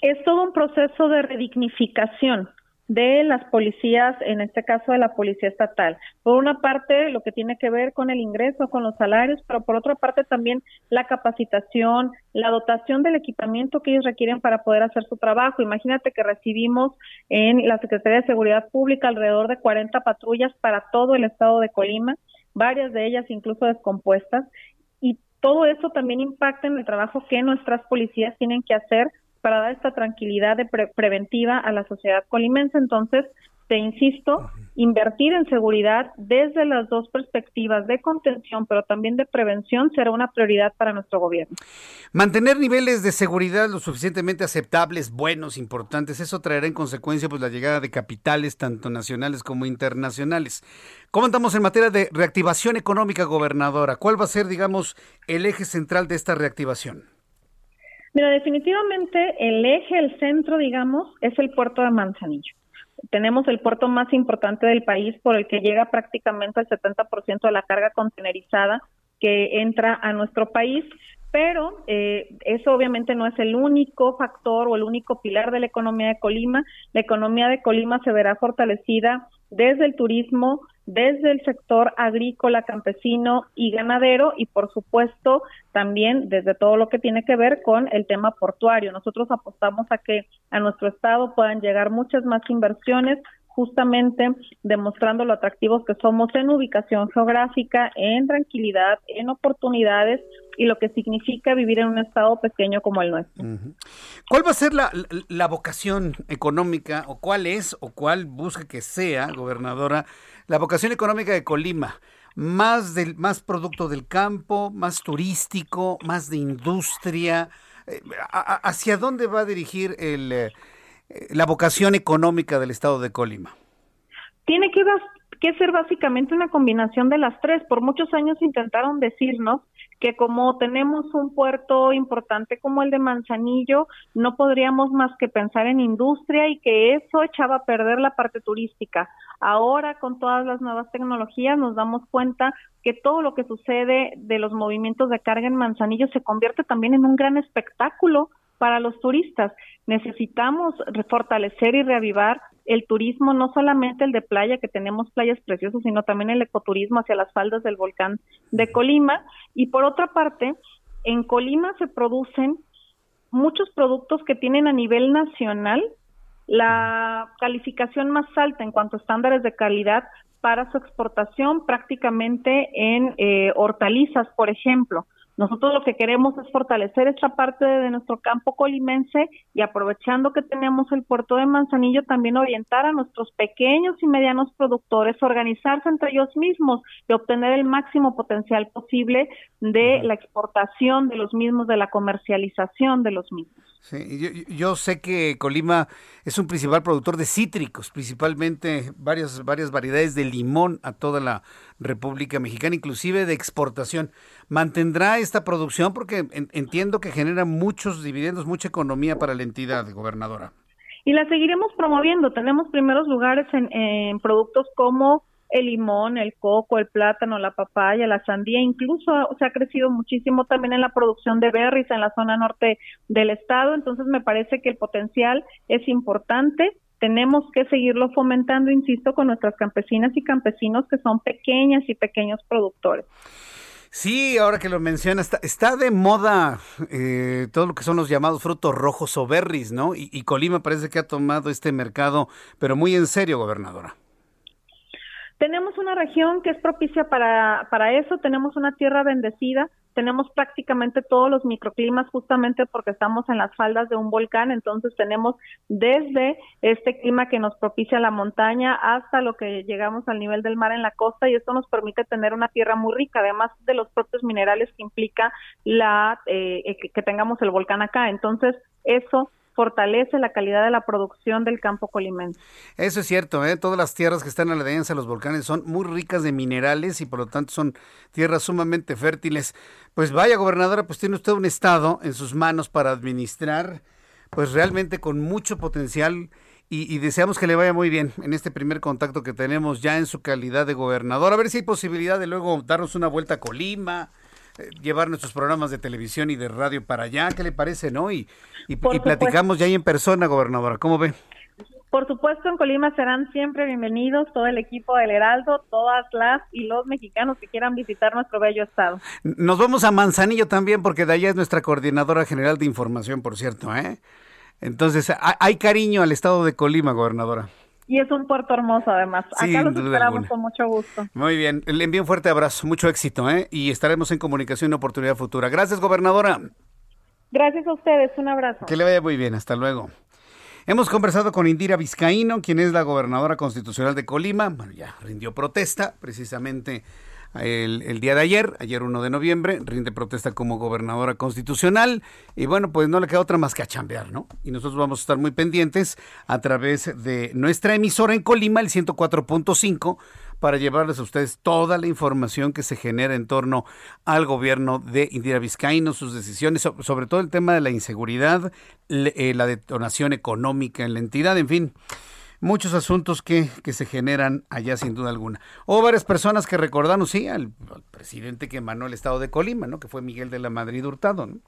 Es todo un proceso de redignificación de las policías, en este caso de la policía estatal. Por una parte, lo que tiene que ver con el ingreso, con los salarios, pero por otra parte también la capacitación, la dotación del equipamiento que ellos requieren para poder hacer su trabajo. Imagínate que recibimos en la Secretaría de Seguridad Pública alrededor de 40 patrullas para todo el estado de Colima, varias de ellas incluso descompuestas, todo eso también impacta en el trabajo que nuestras policías tienen que hacer para dar esta tranquilidad de preventiva a la sociedad colimense. Entonces, te insisto, invertir en seguridad desde las dos perspectivas de contención, pero también de prevención, será una prioridad para nuestro gobierno. Mantener niveles de seguridad lo suficientemente aceptables, buenos, importantes, eso traerá en consecuencia pues la llegada de capitales tanto nacionales como internacionales. ¿Cómo andamos en materia de reactivación económica, gobernadora? ¿Cuál va a ser, digamos, el eje central de esta reactivación? Mira, definitivamente el eje, el centro, digamos, es el puerto de Manzanillo tenemos el puerto más importante del país por el que llega prácticamente el 70% de la carga contenerizada que entra a nuestro país, pero eh, eso obviamente no es el único factor o el único pilar de la economía de Colima. La economía de Colima se verá fortalecida desde el turismo, desde el sector agrícola, campesino y ganadero y por supuesto también desde todo lo que tiene que ver con el tema portuario. Nosotros apostamos a que a nuestro estado puedan llegar muchas más inversiones, justamente demostrando lo atractivos que somos en ubicación geográfica, en tranquilidad, en oportunidades y lo que significa vivir en un estado pequeño como el nuestro. ¿Cuál va a ser la, la, vocación económica o cuál es o cuál busca que sea, gobernadora, la vocación económica de Colima? Más, del, más producto del campo, más turístico, más de industria. Eh, ¿Hacia dónde va a dirigir el... Eh, la vocación económica del estado de Colima? Tiene que, que ser básicamente una combinación de las tres. Por muchos años intentaron decirnos que como tenemos un puerto importante como el de Manzanillo, no podríamos más que pensar en industria y que eso echaba a perder la parte turística. Ahora, con todas las nuevas tecnologías, nos damos cuenta que todo lo que sucede de los movimientos de carga en Manzanillo se convierte también en un gran espectáculo para los turistas. Necesitamos fortalecer y reavivar el turismo, no solamente el de playa, que tenemos playas preciosas, sino también el ecoturismo hacia las faldas del volcán de Colima. Y por otra parte, en Colima se producen muchos productos que tienen a nivel nacional la calificación más alta en cuanto a estándares de calidad para su exportación prácticamente en eh, hortalizas, por ejemplo. Nosotros lo que queremos es fortalecer esta parte de nuestro campo colimense y aprovechando que tenemos el puerto de Manzanillo, también orientar a nuestros pequeños y medianos productores, organizarse entre ellos mismos y obtener el máximo potencial posible de la exportación de los mismos, de la comercialización de los mismos. Sí, yo, sé que Colima es un principal productor de cítricos, principalmente varias, varias variedades de limón a toda la República Mexicana, inclusive de exportación. ¿Mantendrá esta producción? Porque entiendo que genera muchos dividendos, mucha economía para la entidad, gobernadora. Y la seguiremos promoviendo. Tenemos primeros lugares en productos como el limón, el coco, el plátano, la papaya, la sandía, incluso se ha crecido muchísimo también en la producción de berries en la zona norte del estado, entonces me parece que el potencial es importante. Tenemos que seguirlo fomentando, insisto, con nuestras campesinas y campesinos que son pequeñas y pequeños productores. Sí, ahora que lo menciona, está, de moda eh, todo lo que son los llamados frutos rojos o berries, ¿no? Y Colima parece que ha tomado este mercado, pero muy en serio, gobernadora. Tenemos una región que es propicia para, para eso, tenemos una tierra bendecida, tenemos prácticamente todos los microclimas justamente porque estamos en las faldas de un volcán, entonces tenemos desde este clima que nos propicia la montaña hasta lo que llegamos al nivel del mar en la costa y esto nos permite tener una tierra muy rica, además de los propios minerales que implica la eh, que tengamos el volcán acá. Entonces, eso fortalece la calidad de la producción del campo colimense. Eso es cierto, ¿eh? todas las tierras que están alrededor de los volcanes son muy ricas de minerales y por lo tanto son tierras sumamente fértiles. Pues vaya, gobernadora, pues tiene usted un estado en sus manos para administrar, pues realmente con mucho potencial y, y, deseamos que le vaya muy bien en este primer contacto que tenemos ya en su calidad de gobernador. A ver si hay posibilidad de luego darnos una vuelta a Colima, llevar nuestros programas de televisión y de radio para allá. ¿Qué le parece, no? Y, y, platicamos ya ahí en persona, gobernadora. ¿Cómo ve? Por supuesto, en Colima serán siempre bienvenidos todo el equipo del Heraldo, todas las y los mexicanos que quieran visitar nuestro bello estado. Nos vamos a Manzanillo también, porque de allá es nuestra coordinadora general de información, por cierto, ¿eh? Entonces, hay cariño al estado de Colima, gobernadora y es un puerto hermoso además. Acá los esperamos con mucho gusto. Muy bien, le envío un fuerte abrazo, mucho éxito, ¿eh? Y estaremos en comunicación en oportunidad futura. Gracias, gobernadora. Gracias a ustedes, un abrazo. Que le vaya muy bien, hasta luego. Hemos conversado con Indira Vizcaíno, quien es la gobernadora constitucional de Colima. Bueno, ya rindió protesta precisamente el, día de ayer, ayer 1 de noviembre, rinde protesta como gobernadora constitucional y bueno, pues no le queda otra más que a chambear, ¿no? Y nosotros vamos a estar muy pendientes a través de nuestra emisora en Colima, el 104.5, para llevarles a ustedes toda la información que se genera en torno al gobierno de Indira Vizcaíno, sus decisiones, sobre todo el tema de la inseguridad, eh, la detonación económica en la entidad, en fin muchos asuntos que, que, se generan allá sin duda alguna. Hubo varias personas que recordaron, sí, al, presidente que emanó el estado de Colima, ¿no? Que fue Miguel de la Madrid Hurtado, ¿no?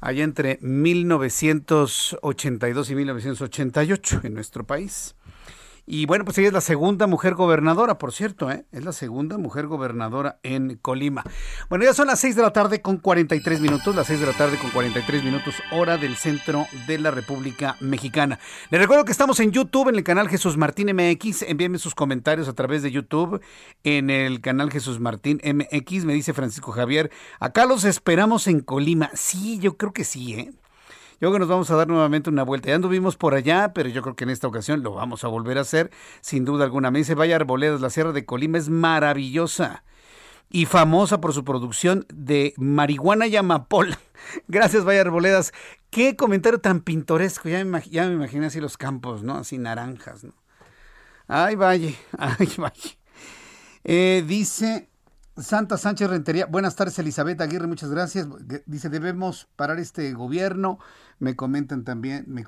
Allá entre 1982 y 1988 en nuestro país. Y bueno, pues ella es la segunda mujer gobernadora, por cierto, ¿eh? es la segunda mujer gobernadora en Colima. Bueno, ya son las 6 de la tarde con 43 minutos, las 6 de la tarde con 43 minutos, hora del centro de la República Mexicana. Les recuerdo que estamos en YouTube, en el canal Jesús Martín MX. Envíenme sus comentarios a través de YouTube, en el canal Jesús Martín MX. Me dice Francisco Javier, acá los esperamos en Colima. Sí, yo creo que sí, ¿eh? Yo creo que nos vamos a dar nuevamente una vuelta. Ya anduvimos por allá, pero yo creo que en esta ocasión lo vamos a volver a hacer, sin duda alguna. Me dice Vaya Arboledas, la Sierra de Colima es maravillosa y famosa por su producción de marihuana y amapola. <laughs> Gracias, Vaya Arboledas. Qué comentario tan pintoresco. Ya me, ya me imaginé así los campos, ¿no? Así naranjas, ¿no? Ay, vaya, <laughs> ay, vaya. Eh, dice Santa Sánchez Rentería, buenas tardes Elizabeth Aguirre, muchas gracias. Dice, debemos parar este gobierno. Me comentan también, me,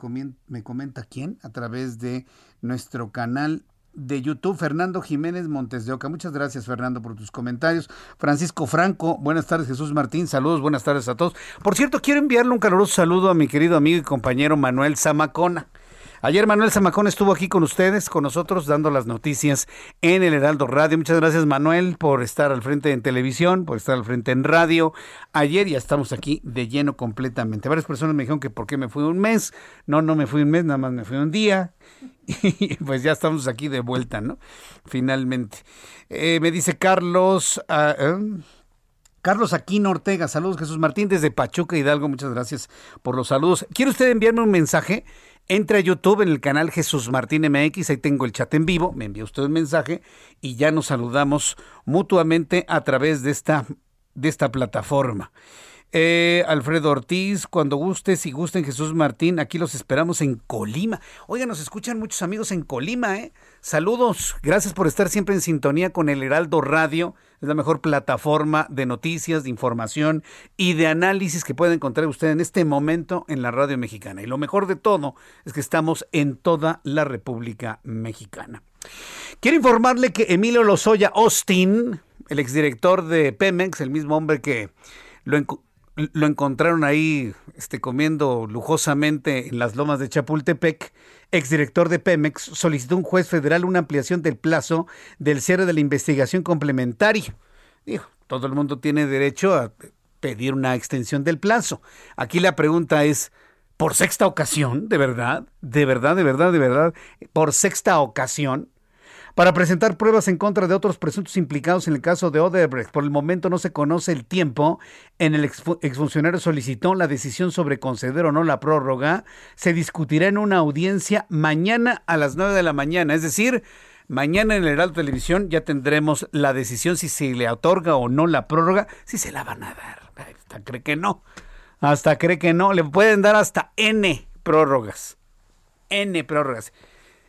me comenta quién a través de nuestro canal de YouTube, Fernando Jiménez Montes de Oca. Muchas gracias, Fernando, por tus comentarios. Francisco Franco, buenas tardes, Jesús Martín, saludos, buenas tardes a todos. Por cierto, quiero enviarle un caluroso saludo a mi querido amigo y compañero Manuel Zamacona. Ayer Manuel Zamacón estuvo aquí con ustedes, con nosotros, dando las noticias en el Heraldo Radio. Muchas gracias Manuel por estar al frente en televisión, por estar al frente en radio. Ayer ya estamos aquí de lleno completamente. Varias personas me dijeron que por qué me fui un mes. No, no me fui un mes, nada más me fui un día. <laughs> Y pues ya estamos aquí de vuelta, ¿no? Finalmente. Eh, me dice Carlos... Ah, ¿eh? Carlos Aquino Ortega, saludos Jesús Martín desde Pachuca Hidalgo, muchas gracias por los saludos. ¿Quiere usted enviarme un mensaje? Entre a YouTube en el canal Jesús Martín MX, ahí tengo el chat en vivo, me envía usted un mensaje y ya nos saludamos mutuamente a través de esta, de esta plataforma. Eh, Alfredo Ortiz, cuando guste, si gusten Jesús Martín, aquí los esperamos en Colima. Oiga, nos escuchan muchos amigos en Colima, ¿eh? Saludos, gracias por estar siempre en sintonía con el Heraldo Radio. Es la mejor plataforma de noticias, de información y de análisis que puede encontrar usted en este momento en la radio mexicana. Y lo mejor de todo es que estamos en toda la República Mexicana. Quiero informarle que Emilio Lozoya Austin, el exdirector de Pemex, el mismo hombre que lo, lo encontraron ahí este, comiendo lujosamente en las lomas de Chapultepec, exdirector de Pemex, solicitó un juez federal una ampliación del plazo del cierre de la investigación complementaria. Dijo, todo el mundo tiene derecho a pedir una extensión del plazo. Aquí la pregunta es, ¿por sexta ocasión? ¿De verdad? ¿De verdad, de verdad, de verdad? ¿Por sexta ocasión? Para presentar pruebas en contra de otros presuntos implicados en el caso de Odebrecht. Por el momento no se conoce el tiempo en el exfuncionario solicitó la decisión sobre conceder o no la prórroga. Se discutirá en una audiencia mañana a las 9 de la mañana, es decir, Mañana en el Heraldo Televisión ya tendremos la decisión si se le otorga o no la prórroga, si se la van a dar. Hasta cree que no. Hasta cree que no. Le pueden dar hasta N prórrogas. N prórrogas.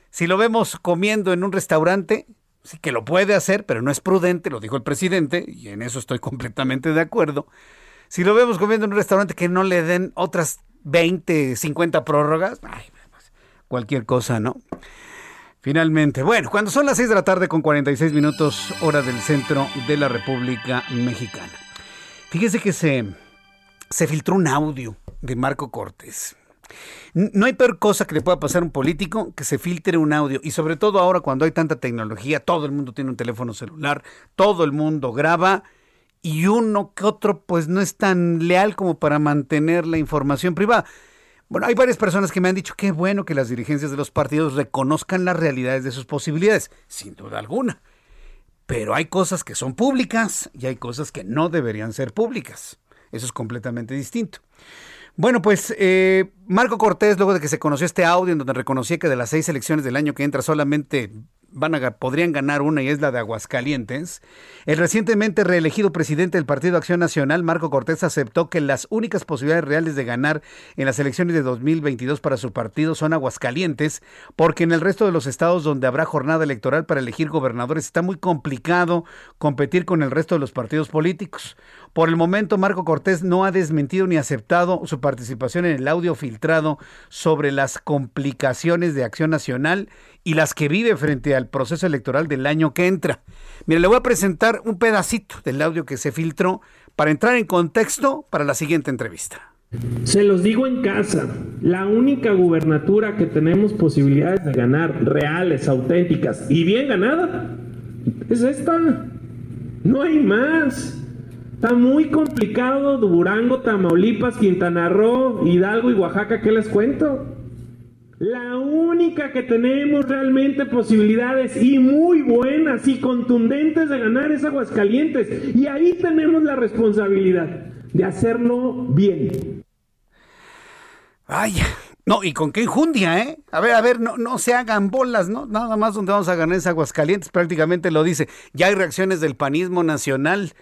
Si lo vemos comiendo en un restaurante, sí que lo puede hacer, pero no es prudente, lo dijo el presidente, y en eso estoy <laughs> completamente de acuerdo. Si lo vemos comiendo en un restaurante que no le den otras 20, 50 prórrogas, pues, cualquier cosa, ¿no? Finalmente, bueno, cuando son las 6 de la tarde con 46 minutos, hora del centro de la República Mexicana. Fíjese que se, se filtró un audio de Marco Cortés. No hay peor cosa que le pueda pasar a un político que se filtre un audio y sobre todo ahora cuando hay tanta tecnología, todo el mundo tiene un teléfono celular, todo el mundo graba y uno que otro pues no es tan leal como para mantener la información privada. Bueno, hay varias personas que me han dicho que bueno que las dirigencias de los partidos reconozcan las realidades de sus posibilidades, sin duda alguna. Pero hay cosas que son públicas y hay cosas que no deberían ser públicas. Eso es completamente distinto. Bueno, pues eh, Marco Cortés, luego de que se conoció este audio en donde reconocía que de las seis elecciones del año que entra solamente van a, podrían ganar una y es la de Aguascalientes, el recientemente reelegido presidente del Partido Acción Nacional, Marco Cortés, aceptó que las únicas posibilidades reales de ganar en las elecciones de 2022 para su partido son Aguascalientes, porque en el resto de los estados donde habrá jornada electoral para elegir gobernadores está muy complicado competir con el resto de los partidos políticos. Por el momento, Marco Cortés no ha desmentido ni aceptado su participación en el audio filtrado sobre las complicaciones de Acción Nacional y las que vive frente al proceso electoral del año que entra. Mire, le voy a presentar un pedacito del audio que se filtró para entrar en contexto para la siguiente entrevista. Se los digo en casa, la única gubernatura que tenemos posibilidades de ganar reales, auténticas y bien ganada es esta. No hay más. Está muy complicado Durango, Tamaulipas, Quintana Roo, Hidalgo y Oaxaca, ¿qué les cuento? La única que tenemos realmente posibilidades y muy buenas y contundentes de ganar es Aguascalientes. Y ahí tenemos la responsabilidad de hacerlo bien. Vaya, no, y con qué injundia, ¿eh? A ver, a ver, no, no se hagan bolas, ¿no? Nada más donde vamos a ganar es Aguascalientes, prácticamente lo dice. Ya hay reacciones del panismo nacional.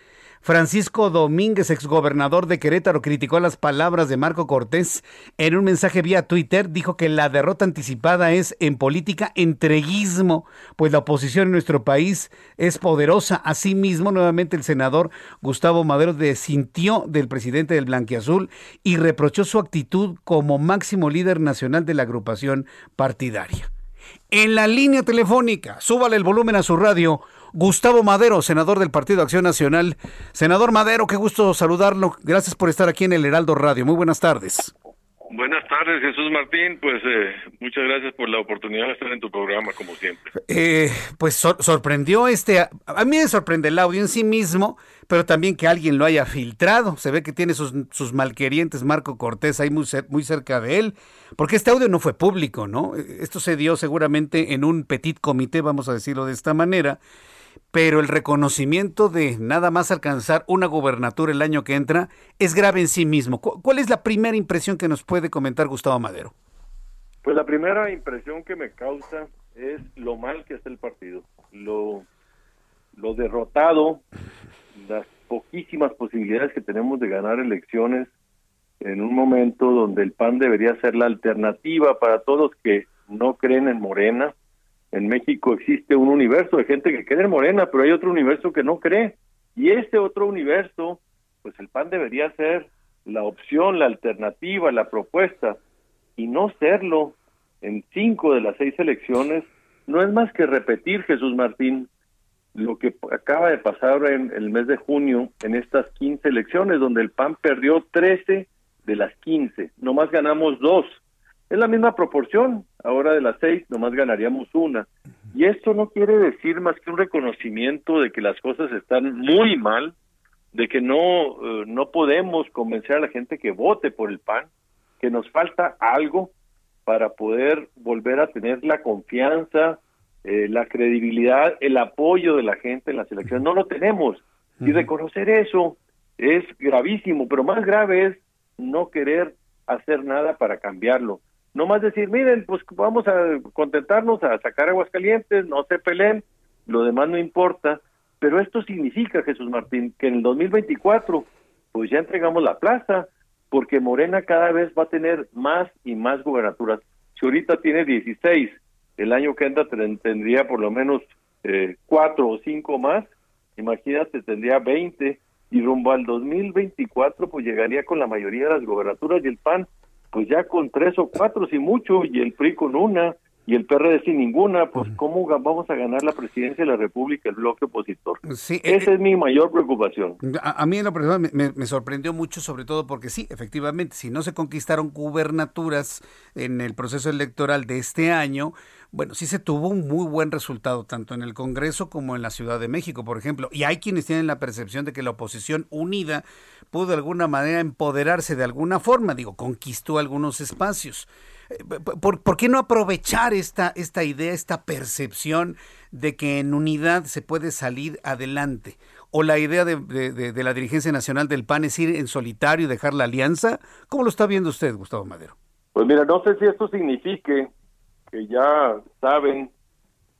Francisco Domínguez, exgobernador de Querétaro, criticó las palabras de Marco Cortés. En un mensaje vía Twitter dijo que la derrota anticipada es en política entreguismo, pues la oposición en nuestro país es poderosa. Asimismo, nuevamente el senador Gustavo Madero desintió del presidente del Blanquiazul y reprochó su actitud como máximo líder nacional de la agrupación partidaria. En la línea telefónica, súbale el volumen a su radio. Gustavo Madero, senador del Partido Acción Nacional. Senador Madero, qué gusto saludarlo. Gracias por estar aquí en el Heraldo Radio. Muy buenas tardes. Buenas tardes, Jesús Martín. Pues eh, muchas gracias por la oportunidad de estar en tu programa, como siempre. Eh, pues sorprendió este. A mí me sorprende el audio en sí mismo, pero también que alguien lo haya filtrado. Se ve que tiene sus, sus malquerientes Marco Cortés ahí muy, muy cerca de él, porque este audio no fue público, ¿no? Esto se dio seguramente en un petit comité, vamos a decirlo de esta manera pero el reconocimiento de nada más alcanzar una gubernatura el año que entra es grave en sí mismo. ¿Cuál es la primera impresión que nos puede comentar Gustavo Madero? Pues la primera impresión que me causa es lo mal que está el partido, lo, lo derrotado, las poquísimas posibilidades que tenemos de ganar elecciones en un momento donde el PAN debería ser la alternativa para todos que no creen en Morena, en México existe un universo de gente que cree en Morena, pero hay otro universo que no cree. Y ese otro universo, pues el PAN debería ser la opción, la alternativa, la propuesta, y no serlo en cinco de las seis elecciones, no es más que repetir, Jesús Martín, lo que acaba de pasar en el mes de junio en estas 15 elecciones, donde el PAN perdió 13 de las 15, nomás ganamos dos. Es la misma proporción, ahora de las seis nomás ganaríamos una. Y esto no quiere decir más que un reconocimiento de que las cosas están muy mal, de que no, eh, no podemos convencer a la gente que vote por el PAN, que nos falta algo para poder volver a tener la confianza, eh, la credibilidad, el apoyo de la gente en las elecciones. No lo tenemos. Y reconocer eso es gravísimo, pero más grave es no querer hacer nada para cambiarlo. No más decir, miren, pues vamos a contentarnos a sacar aguas calientes, no se peleen, lo demás no importa, pero esto significa, Jesús Martín, que en el 2024 pues ya entregamos la plaza, porque Morena cada vez va a tener más y más gubernaturas. Si ahorita tiene 16, el año que entra tendría por lo menos eh, cuatro o cinco más, imagínate, tendría 20, y rumbo al 2024 pues llegaría con la mayoría de las gobernaturas y el PAN pues ya con tres o cuatro, si mucho, y el PRI con una, y el PRD sin ninguna, pues ¿cómo vamos a ganar la presidencia de la República, el bloque opositor? Sí, eh, Esa es mi mayor preocupación. A, mí en lo personal me, sorprendió mucho, sobre todo porque sí, efectivamente, si no se conquistaron gubernaturas en el proceso electoral de este año, bueno, sí se tuvo un muy buen resultado, tanto en el Congreso como en la Ciudad de México, por ejemplo. Y hay quienes tienen la percepción de que la oposición unida pudo de alguna manera empoderarse de alguna forma, digo, conquistó algunos espacios. Eh, ¿Por, qué no aprovechar esta, esta idea, esta percepción de que en unidad se puede salir adelante? ¿O la idea de, de la dirigencia nacional del PAN es ir en solitario y dejar la alianza? ¿Cómo lo está viendo usted, Gustavo Madero? Pues mira, no sé si esto signifique que ya saben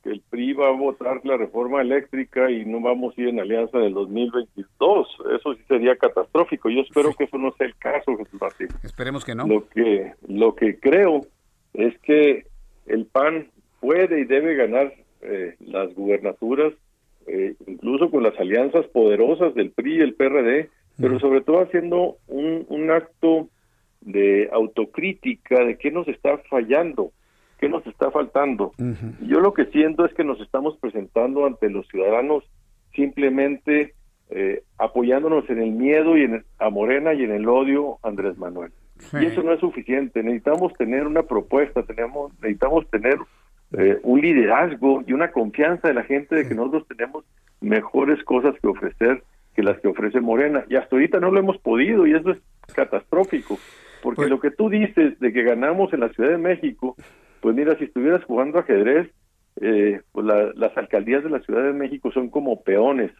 que el PRI va a votar la reforma eléctrica y no vamos a ir en alianza del 2022. Eso sí sería catastrófico. Yo espero que eso no sea el caso, Jesús Martín. Esperemos que no. Lo que, lo que creo es que el PAN puede y debe ganar eh, las gubernaturas, eh, incluso con las alianzas poderosas del PRI y el PRD, pero sobre todo haciendo un, un acto de autocrítica de qué nos está fallando, qué nos está faltando. Yo lo que siento es que nos estamos presentando ante los ciudadanos simplemente eh, apoyándonos en el miedo y en a Morena y en el odio Andrés Manuel. Y eso no es suficiente. Necesitamos tener una propuesta, tenemos, necesitamos tener eh, un liderazgo y una confianza de la gente de que nosotros tenemos mejores cosas que ofrecer que las que ofrece Morena. Y hasta ahorita no lo hemos podido y eso es catastrófico. Porque Pues lo que tú dices de que ganamos en la Ciudad de México, pues mira, si estuvieras jugando ajedrez, eh, pues la- las alcaldías de la Ciudad de México son como peones,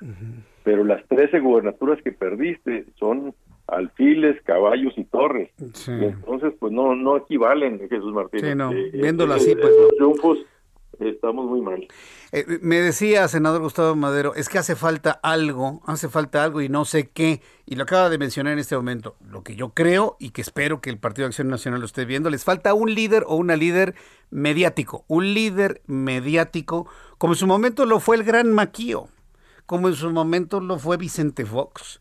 pero las 13 gubernaturas que perdiste son alfiles, caballos y torres. Sí. Y entonces, pues no no equivalen, Jesús Martínez. Sí, no, Eh, viéndolo eh, así, eh, pues, los no. triunfos eh, estamos muy mal. Eh, me decía, senador Gustavo Madero, es que hace falta algo, hace falta algo y no sé qué, y lo acaba de mencionar en este momento. Lo que yo creo y que espero que el Partido Acción Nacional lo esté viendo, les falta un líder o una líder mediático, un líder mediático, como en su momento lo fue el gran Maquío, como en su momento lo fue Vicente Fox.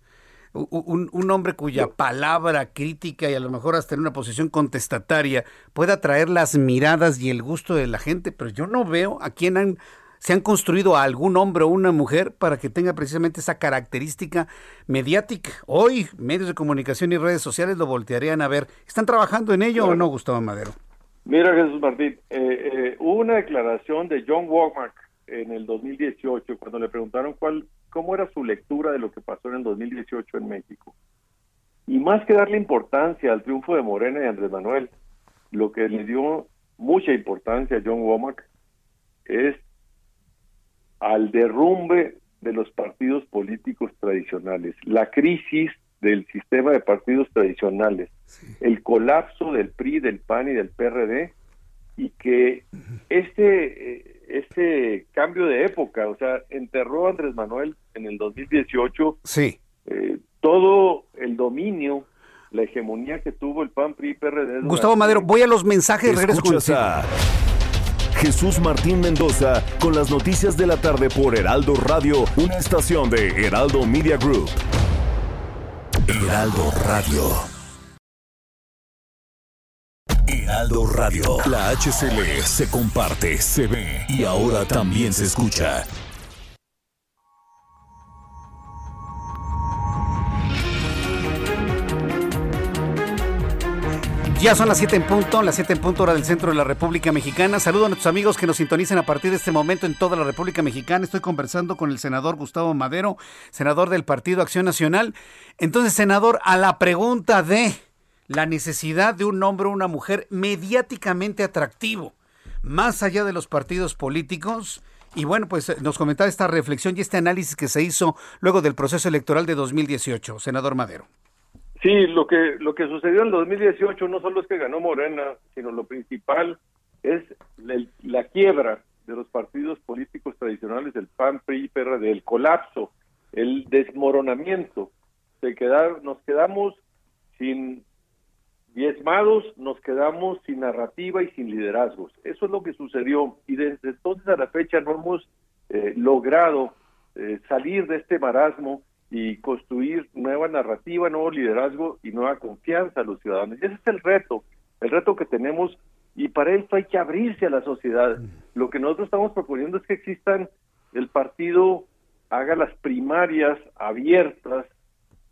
Un, un hombre cuya palabra crítica y a lo mejor hasta en una posición contestataria pueda atraer las miradas y el gusto de la gente, pero yo no veo a quién han, se han construido a algún hombre o una mujer para que tenga precisamente esa característica mediática. Hoy medios de comunicación y redes sociales lo voltearían a ver. ¿Están trabajando en ello o no, Gustavo Madero? Mira, Jesús Martín, eh, eh, hubo una declaración de John Womack en el 2018 cuando le preguntaron cuál, cómo era su lectura de lo que pasó en el 2018 en México. Y más que darle importancia al triunfo de Morena y Andrés Manuel, lo que le dio mucha importancia a John Womack es al derrumbe de los partidos políticos tradicionales, la crisis del sistema de partidos tradicionales, el colapso del PRI, del PAN y del PRD, y que este, eh, este cambio de época, o sea, enterró a Andrés Manuel en el 2018 Sí. eh, todo el dominio, la hegemonía que tuvo el PAN, PRI, PRD. Gustavo Madero, voy a los mensajes regreso a Jesús Martín Mendoza con las noticias de la tarde por Heraldo Radio, una estación de Heraldo Media Group. Heraldo Radio. Heraldo Radio. La HCL se comparte, se ve y ahora también se escucha. Ya son las 7 en punto, las 7 en punto hora del centro de la República Mexicana. Saludo a nuestros amigos que nos sintonicen a partir de este momento en toda la República Mexicana. Estoy conversando con el senador Gustavo Madero, senador del Partido Acción Nacional. Entonces, senador, a la pregunta de la necesidad de un hombre o una mujer mediáticamente atractivo, más allá de los partidos políticos. Y bueno, pues eh, nos comentaba esta reflexión y este análisis que se hizo luego del proceso electoral de 2018, senador Madero. Sí, lo que lo que sucedió en el 2018 no solo es que ganó Morena, sino lo principal es la quiebra de los partidos políticos tradicionales del PAN, PRI, PRD, el colapso, el desmoronamiento. Se quedar, nos quedamos sin diezmados, nos quedamos sin narrativa y sin liderazgos. Eso es lo que sucedió y desde entonces a la fecha no hemos eh, logrado eh, salir de este marasmo y construir nueva narrativa, nuevo liderazgo y nueva confianza a los ciudadanos. Y ese es el reto, el reto que tenemos y para esto hay que abrirse a la sociedad. Lo que nosotros estamos proponiendo es que existan, el partido haga las primarias abiertas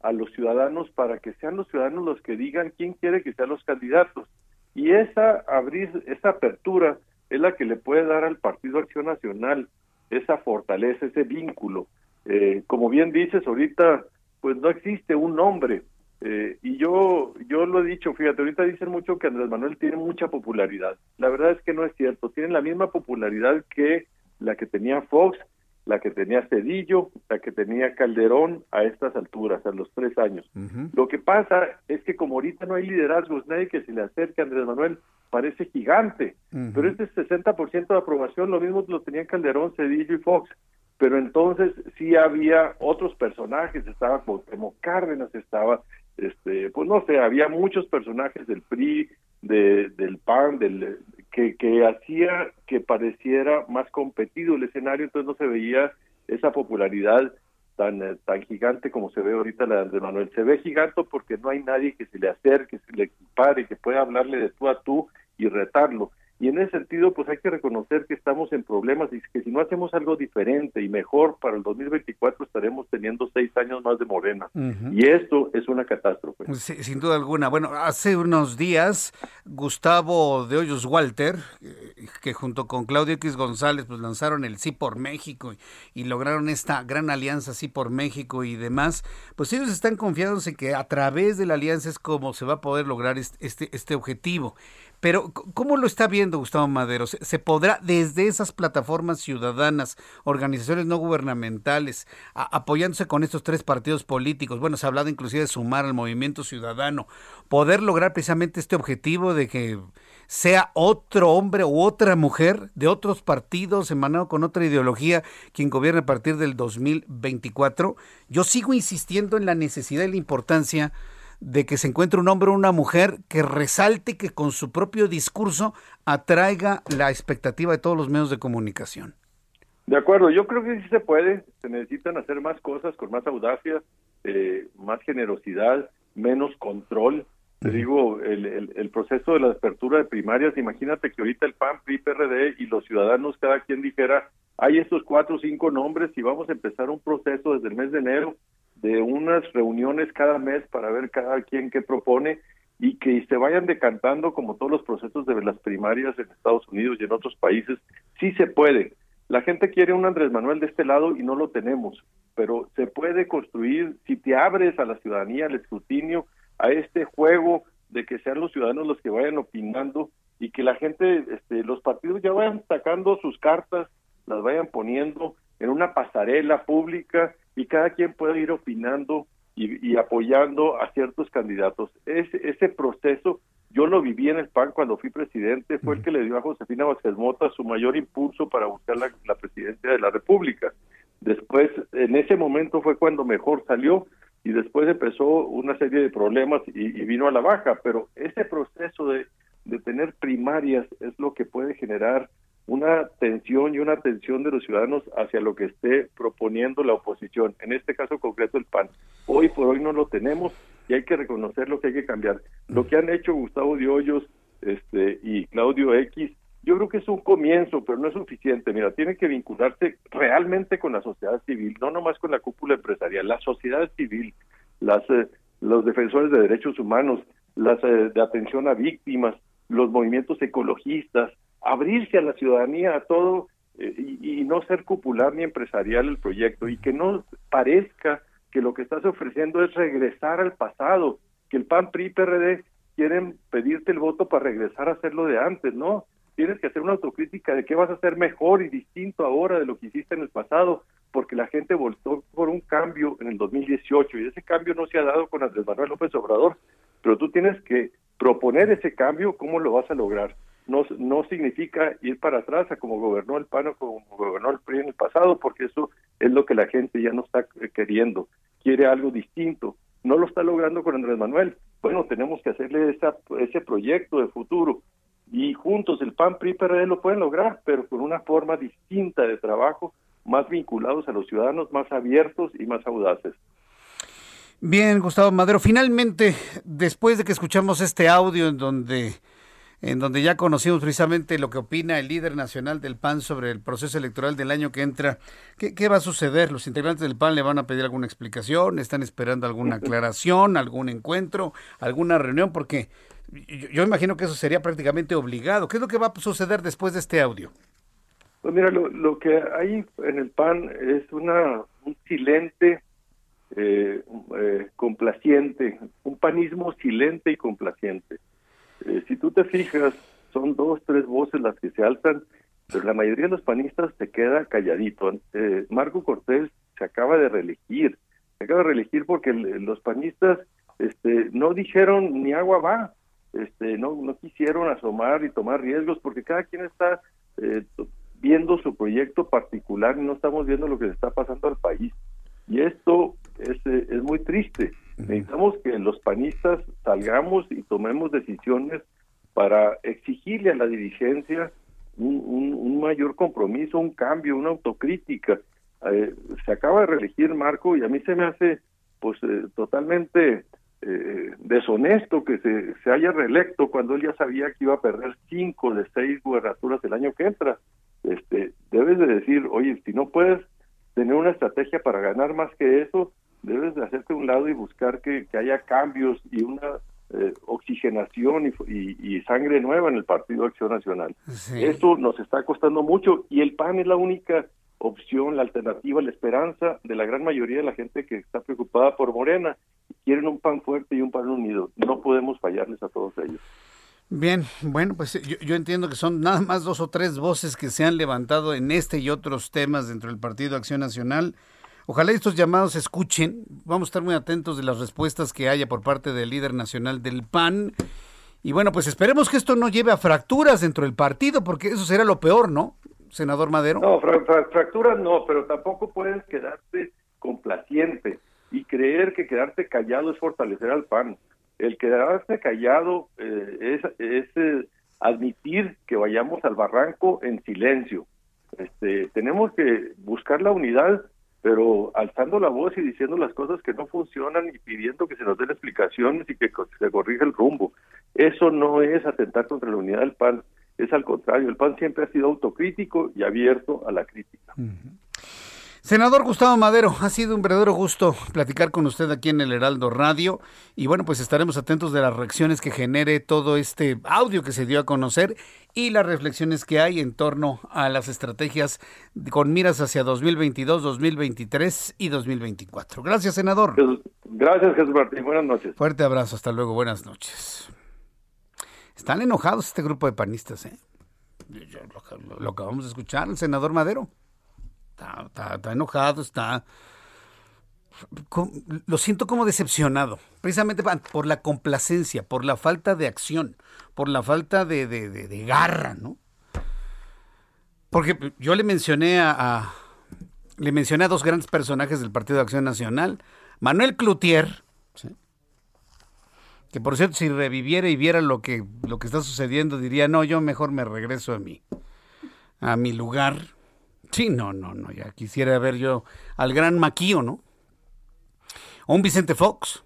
a los ciudadanos para que sean los ciudadanos los que digan quién quiere que sean los candidatos. Y esa abrir, esa apertura es la que le puede dar al Partido Acción Nacional esa fortaleza, ese vínculo. Eh, como bien dices, ahorita pues no existe un nombre. Eh, y yo yo lo he dicho, fíjate, ahorita dicen mucho que Andrés Manuel tiene mucha popularidad. La verdad es que no es cierto. Tiene la misma popularidad que la que tenía Fox, la que tenía Cedillo, la que tenía Calderón a estas alturas, a los tres años. Lo que pasa es que como ahorita no hay liderazgos, nadie que se le acerque a Andrés Manuel parece gigante, pero este 60% de aprobación, lo mismo lo tenían Calderón, Cedillo y Fox, pero entonces sí había otros personajes, estaba Cuauhtémoc Cárdenas, estaba, este, pues no sé, había muchos personajes del PRI, de, del PAN, del, que, que hacía que pareciera más competido el escenario, entonces no se veía esa popularidad tan, eh, tan gigante como se ve ahorita la de Manuel. Se ve gigante porque no hay nadie que se le acerque, se le equipare, que pueda hablarle de tú a tú y retarlo. Y en ese sentido, pues hay que reconocer que estamos en problemas y que si no hacemos algo diferente y mejor para el 2024 estaremos teniendo seis años más de Morena. Y esto es una catástrofe. sin duda alguna. Bueno, hace unos días, Gustavo de Hoyos Walter, eh, que junto con Claudio X González, pues lanzaron el Sí por México y, lograron esta gran alianza Sí por México y demás, pues ellos están confiados en que a través de la alianza es como se va a poder lograr este, este objetivo. Pero, ¿cómo lo está viendo Gustavo Madero? ¿Se, podrá desde esas plataformas ciudadanas, organizaciones no gubernamentales, apoyándose con estos tres partidos políticos, bueno, se ha hablado inclusive de sumar al movimiento ciudadano, poder lograr precisamente este objetivo de que sea otro hombre u otra mujer de otros partidos emanado con otra ideología quien gobierne a partir del 2024? Yo sigo insistiendo en la necesidad y la importancia de que se encuentre un hombre o una mujer que resalte que con su propio discurso atraiga la expectativa de todos los medios de comunicación. De acuerdo, yo creo que sí se puede, se necesitan hacer más cosas con más audacia, eh, más generosidad, menos control. Te digo, el, el, proceso de la apertura de primarias, imagínate que ahorita el PAN, PRI, PRD y los ciudadanos, cada quien dijera, hay estos cuatro o cinco nombres y vamos a empezar un proceso desde el mes de enero de unas reuniones cada mes para ver cada quien qué propone y que se vayan decantando como todos los procesos de las primarias en Estados Unidos y en otros países, sí se puede. La gente quiere un Andrés Manuel de este lado y no lo tenemos, pero se puede construir si te abres a la ciudadanía, al escrutinio, a este juego de que sean los ciudadanos los que vayan opinando y que la gente, este, los partidos ya vayan sacando sus cartas, las vayan poniendo en una pasarela pública y cada quien puede ir opinando y, apoyando a ciertos candidatos. Ese, ese proceso yo lo viví en el PAN cuando fui presidente, fue el que le dio a Josefina Vázquez Mota su mayor impulso para buscar la, presidencia de la República. Después, en ese momento fue cuando mejor salió y después empezó una serie de problemas y, vino a la baja, pero ese proceso de, de tener primarias es lo que puede generar una tensión y una atención de los ciudadanos hacia lo que esté proponiendo la oposición, en este caso concreto el PAN. Hoy por hoy no lo tenemos y hay que reconocer lo que hay que cambiar. Lo que han hecho Gustavo Hoyos este, y Claudio X, yo creo que es un comienzo, pero no es suficiente. Mira, tiene que vincularse realmente con la sociedad civil, no nomás con la cúpula empresarial, la sociedad civil, las, eh, los defensores de derechos humanos, las eh, de atención a víctimas, los movimientos ecologistas, abrirse a la ciudadanía, a todo, eh, y, no ser cupular ni empresarial el proyecto, y que no parezca que lo que estás ofreciendo es regresar al pasado, que el PAN, PRI, PRD quieren pedirte el voto para regresar a hacerlo de antes, ¿no? Tienes que hacer una autocrítica de qué vas a hacer mejor y distinto ahora de lo que hiciste en el pasado, porque la gente votó por un cambio en el 2018 y ese cambio no se ha dado con Andrés Manuel López Obrador, pero tú tienes que proponer ese cambio, ¿cómo lo vas a lograr? No, no significa ir para atrás a como gobernó el PAN o como gobernó el PRI en el pasado, porque eso es lo que la gente ya no está queriendo, quiere algo distinto. No lo está logrando con Andrés Manuel. Bueno, tenemos que hacerle esa, ese proyecto de futuro y juntos el PAN, PRI, PRD lo pueden lograr, pero con una forma distinta de trabajo, más vinculados a los ciudadanos, más abiertos y más audaces. Bien, Gustavo Madero, finalmente, después de que escuchamos este audio en donde en donde ya conocimos precisamente lo que opina el líder nacional del PAN sobre el proceso electoral del año que entra. ¿Qué, va a suceder? ¿Los integrantes del PAN le van a pedir alguna explicación? ¿Están esperando alguna aclaración, algún encuentro, alguna reunión? Porque yo, imagino que eso sería prácticamente obligado. ¿Qué es lo que va a suceder después de este audio? Pues mira, lo, que hay en el PAN es una, un silente eh, eh, complaciente, un panismo silente y complaciente eh, si tú te fijas, son dos, tres voces las que se alzan, pero la mayoría de los panistas se queda calladito. Eh, Marco Cortés se acaba de reelegir, se acaba de reelegir porque los panistas este, no dijeron ni agua va, este, no, no quisieron asomar y tomar riesgos porque cada quien está eh, viendo su proyecto particular y no estamos viendo lo que le está pasando al país. Y esto es, es muy triste. Necesitamos que los panistas salgamos y tomemos decisiones para exigirle a la dirigencia un, mayor compromiso, un cambio, una autocrítica. eh, se acaba de reelegir Marco y a mí se me hace pues eh, totalmente eh, deshonesto que se, se haya reelecto cuando él ya sabía que iba a perder cinco de seis gubernaturas el año que entra. Este, debes de decir, oye, si no puedes tener una estrategia para ganar más que eso, debes de hacerte a un lado y buscar que, que haya cambios y una eh, oxigenación y, y, sangre nueva en el Partido Acción Nacional. Esto nos está costando mucho y el PAN es la única opción, la alternativa, la esperanza de la gran mayoría de la gente que está preocupada por Morena. Quieren un PAN fuerte y un PAN unido. No podemos fallarles a todos ellos. Bien, bueno, pues yo, yo, entiendo que son nada más dos o tres voces que se han levantado en este y otros temas dentro del Partido Acción Nacional. Ojalá estos llamados se escuchen. Vamos a estar muy atentos de las respuestas que haya por parte del líder nacional del PAN. Y bueno, pues esperemos que esto no lleve a fracturas dentro del partido, porque eso será lo peor, ¿no, senador Madero? No, fracturas no, pero tampoco puedes quedarte complaciente y creer que quedarte callado es fortalecer al PAN. El quedarse callado eh, es, eh, admitir que vayamos al barranco en silencio. Este, tenemos que buscar la unidad, pero alzando la voz y diciendo las cosas que no funcionan y pidiendo que se nos den explicaciones y que se corrija el rumbo. Eso no es atentar contra la unidad del PAN, es al contrario, el PAN siempre ha sido autocrítico y abierto a la crítica. Senador Gustavo Madero, ha sido un verdadero gusto platicar con usted aquí en el Heraldo Radio y bueno, pues estaremos atentos de las reacciones que genere todo este audio que se dio a conocer y las reflexiones que hay en torno a las estrategias con miras hacia 2022, 2023 y 2024. Gracias, senador. Gracias, Jesús Martín. Buenas noches. Fuerte abrazo, hasta luego, buenas noches. Están enojados este grupo de panistas, ¿eh? Lo, lo acabamos de escuchar, el senador Madero. Está, enojado, está... Lo siento como decepcionado, precisamente por la complacencia, por la falta de acción, por la falta de, de, garra, ¿no? Porque yo le mencioné a, le mencioné a dos grandes personajes del Partido de Acción Nacional, Manuel Cloutier, que por cierto si reviviera y viera lo que lo que está sucediendo diría no yo mejor me regreso a mi a mi lugar Sí, no, no, no, ya quisiera ver yo al gran Maquío, ¿no? O un Vicente Fox.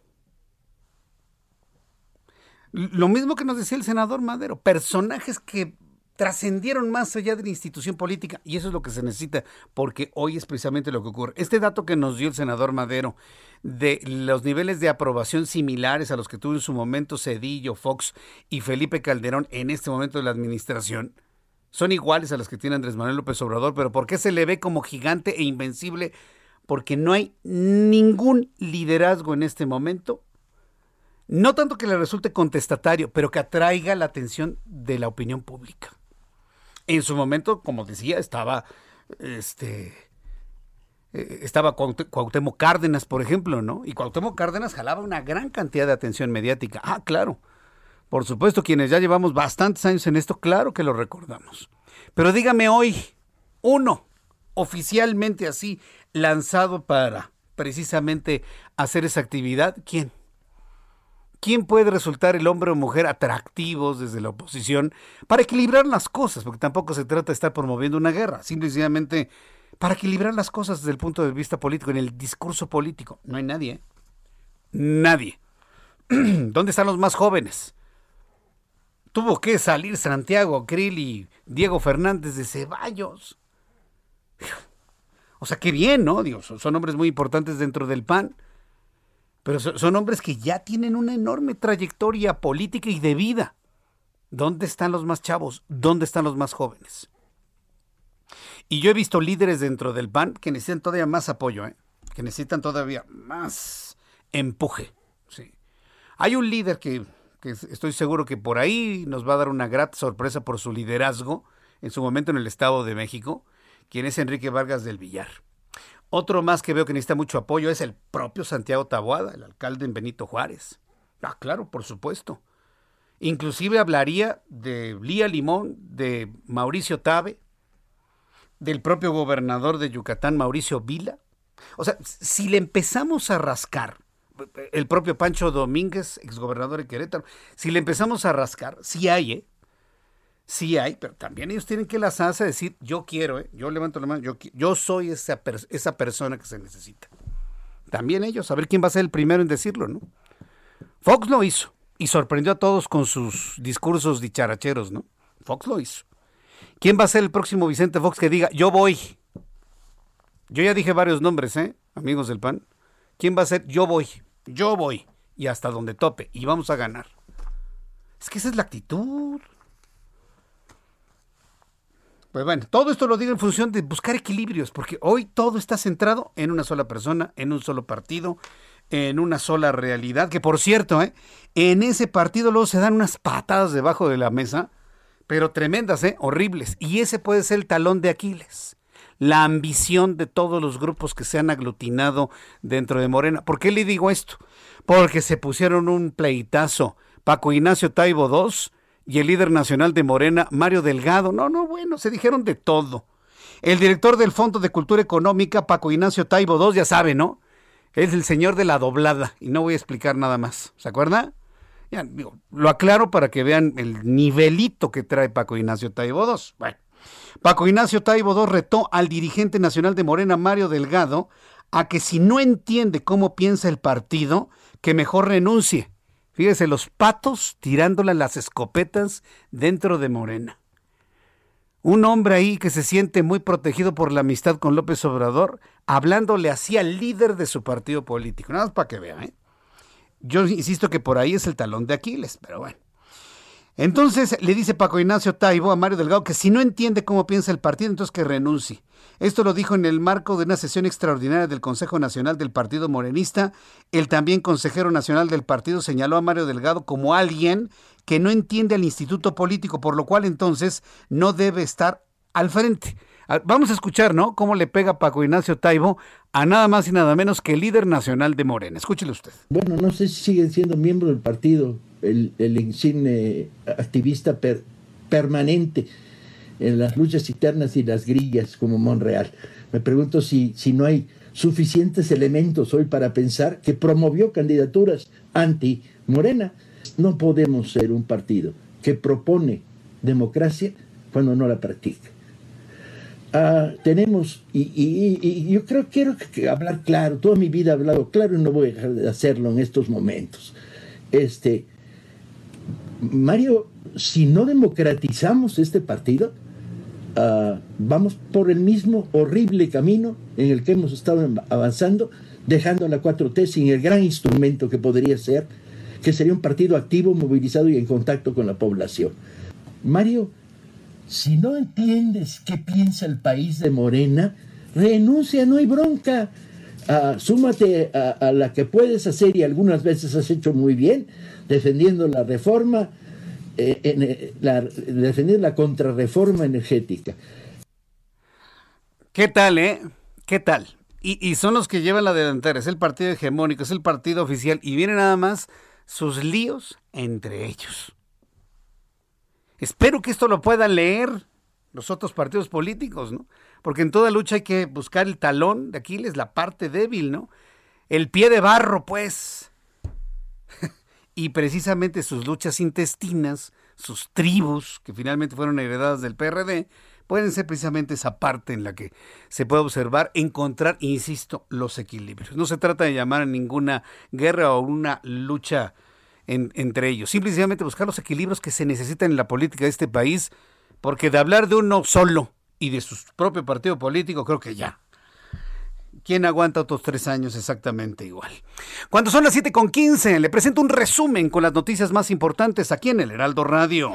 Lo mismo que nos decía el senador Madero, personajes que trascendieron más allá de la institución política y eso es lo que se necesita porque hoy es precisamente lo que ocurre. Este dato que nos dio el senador Madero de los niveles de aprobación similares a los que tuvo en su momento Cedillo, Fox y Felipe Calderón en este momento de la administración, son iguales a las que tiene Andrés Manuel López Obrador, pero ¿por qué se le ve como gigante e invencible? Porque no hay ningún liderazgo en este momento. No tanto que le resulte contestatario, pero que atraiga la atención de la opinión pública. En su momento, como decía, estaba este eh, estaba Cuauhtémoc Cárdenas, por ejemplo, ¿no? Y Cuauhtémoc Cárdenas jalaba una gran cantidad de atención mediática. Ah, claro. Por supuesto, quienes ya llevamos bastantes años en esto, claro que lo recordamos. Pero dígame hoy, uno, oficialmente así, lanzado para precisamente hacer esa actividad, ¿quién? ¿Quién puede resultar el hombre o mujer atractivos desde la oposición para equilibrar las cosas? Porque tampoco se trata de estar promoviendo una guerra, simplemente para equilibrar las cosas desde el punto de vista político, en el discurso político. No hay nadie. ¿eh? Nadie. <clears throat> ¿Dónde están los más jóvenes? Tuvo que salir Santiago Krill y Diego Fernández de Ceballos. O sea, qué bien, ¿no? Digo, son, hombres muy importantes dentro del PAN, pero son, hombres que ya tienen una enorme trayectoria política y de vida. ¿Dónde están los más chavos? ¿Dónde están los más jóvenes? Y yo he visto líderes dentro del PAN que necesitan todavía más apoyo, ¿eh? que necesitan todavía más empuje. Sí. Hay un líder que que estoy seguro que por ahí nos va a dar una grata sorpresa por su liderazgo en su momento en el Estado de México, quien es Enrique Vargas del Villar. Otro más que veo que necesita mucho apoyo es el propio Santiago Taboada, el alcalde en Benito Juárez. Ah, claro, por supuesto. Inclusive hablaría de Lía Limón, de Mauricio Tabe, del propio gobernador de Yucatán, Mauricio Vila. O sea, si le empezamos a rascar el propio Pancho Domínguez, exgobernador de Querétaro, si le empezamos a rascar, si hay, ¿eh? Sí hay, pero también ellos tienen que lanzarse a decir, yo quiero, ¿eh? yo levanto la mano, yo, yo soy esa, esa persona que se necesita. También ellos, a ver quién va a ser el primero en decirlo, ¿no? Fox lo hizo y sorprendió a todos con sus discursos dicharacheros, ¿no? Fox lo hizo. ¿Quién va a ser el próximo Vicente Fox que diga, yo voy? Yo ya dije varios nombres, ¿eh? Amigos del PAN. ¿Quién va a ser? Yo voy, yo voy. Y hasta donde tope. Y vamos a ganar. Es que esa es la actitud. Pues bueno, todo esto lo digo en función de buscar equilibrios, porque hoy todo está centrado en una sola persona, en un solo partido, en una sola realidad, que por cierto, ¿eh? en ese partido luego se dan unas patadas debajo de la mesa, pero tremendas, ¿eh? horribles, y ese puede ser el talón de Aquiles, la ambición de todos los grupos que se han aglutinado dentro de Morena. ¿Por qué le digo esto? Porque se pusieron un pleitazo. Paco Ignacio Taibo II y el líder nacional de Morena, Mario Delgado. No, no, bueno, se dijeron de todo. El director del Fondo de Cultura Económica, Paco Ignacio Taibo II, ya sabe, ¿no? Es el señor de la doblada y no voy a explicar nada más. ¿Se acuerda? Ya, digo, lo aclaro para que vean el nivelito que trae Paco Ignacio Taibo II. Bueno, Paco Ignacio Taibo II retó al dirigente nacional de Morena, Mario Delgado, a que si no entiende cómo piensa el partido, que mejor renuncie Fíjese, los patos tirándole las escopetas dentro de Morena. Un hombre ahí que se siente muy protegido por la amistad con López Obrador, hablándole así al líder de su partido político. Nada más para que vea, ¿eh? Yo insisto que por ahí es el talón de Aquiles, pero bueno. Entonces le dice Paco Ignacio Taibo a Mario Delgado que si no entiende cómo piensa el partido, entonces que renuncie. Esto lo dijo en el marco de una sesión extraordinaria del Consejo Nacional del Partido Morenista. El también consejero nacional del partido señaló a Mario Delgado como alguien que no entiende al instituto político, por lo cual entonces no debe estar al frente. Vamos a escuchar, ¿no? Cómo le pega Paco Ignacio Taibo a nada más y nada menos que el líder nacional de Morena. Escúchele usted. Bueno, no sé si siguen siendo miembros del partido el, insigne activista permanente en las luchas internas y las grillas como Monreal. Me pregunto si, si no hay suficientes elementos hoy para pensar que promovió candidaturas anti-Morena. No podemos ser un partido que propone democracia cuando no la practica. Ah, tenemos, y, yo creo quiero hablar claro, toda mi vida he hablado claro y no voy a dejar de hacerlo en estos momentos. Este, Mario, si no democratizamos este partido, ah, vamos por el mismo horrible camino en el que hemos estado avanzando, dejando a la 4T sin el gran instrumento que podría ser, que sería un partido activo, movilizado y en contacto con la población. Mario, si no entiendes qué piensa el país de Morena, renuncia, no hay bronca. Ah, súmate a, la que puedes hacer y algunas veces has hecho muy bien, defendiendo la reforma, eh, eh, defendiendo la contrarreforma energética. ¿Qué tal, eh? ¿Qué tal? Y, y, son los que llevan la delantera, es el partido hegemónico, es el partido oficial, y vienen nada más sus líos entre ellos. Espero que esto lo puedan leer los otros partidos políticos, ¿no? Porque en toda lucha hay que buscar el talón de Aquiles, la parte débil, ¿no? El pie de barro, pues. <laughs> y precisamente sus luchas intestinas, sus tribus, que finalmente fueron heredadas del PRD, pueden ser precisamente esa parte en la que se puede observar, encontrar, insisto, los equilibrios. No se trata de llamar a ninguna guerra o una lucha entre ellos, simplemente buscar los equilibrios que se necesitan en la política de este país, porque de hablar de uno solo y de su propio partido político, creo que ya. ¿Quién aguanta otros tres años exactamente igual? Cuando son las 7.15, le presento un resumen con las noticias más importantes aquí en el Heraldo Radio.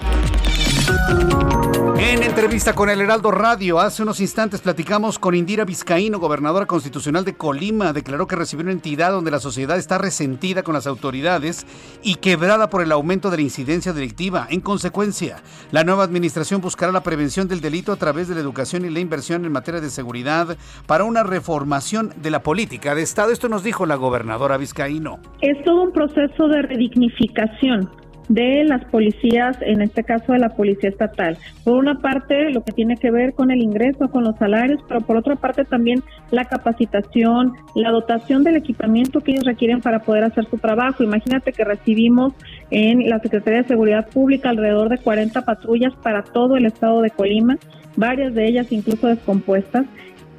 En entrevista con el Heraldo Radio, hace unos instantes platicamos con Indira Vizcaíno, gobernadora constitucional de Colima. Declaró que recibió una entidad donde la sociedad está resentida con las autoridades y quebrada por el aumento de la incidencia delictiva. En consecuencia, la nueva administración buscará la prevención del delito a través de la educación y la inversión en materia de seguridad para una reformación de la política de Estado. Esto nos dijo la gobernadora Vizcaíno. Es todo un proceso de redignificación de las policías, en este caso de la policía estatal. Por una parte, lo que tiene que ver con el ingreso, con los salarios, pero por otra parte también la capacitación, la dotación del equipamiento que ellos requieren para poder hacer su trabajo. Imagínate que recibimos en la Secretaría de Seguridad Pública alrededor de 40 patrullas para todo el estado de Colima, varias de ellas incluso descompuestas,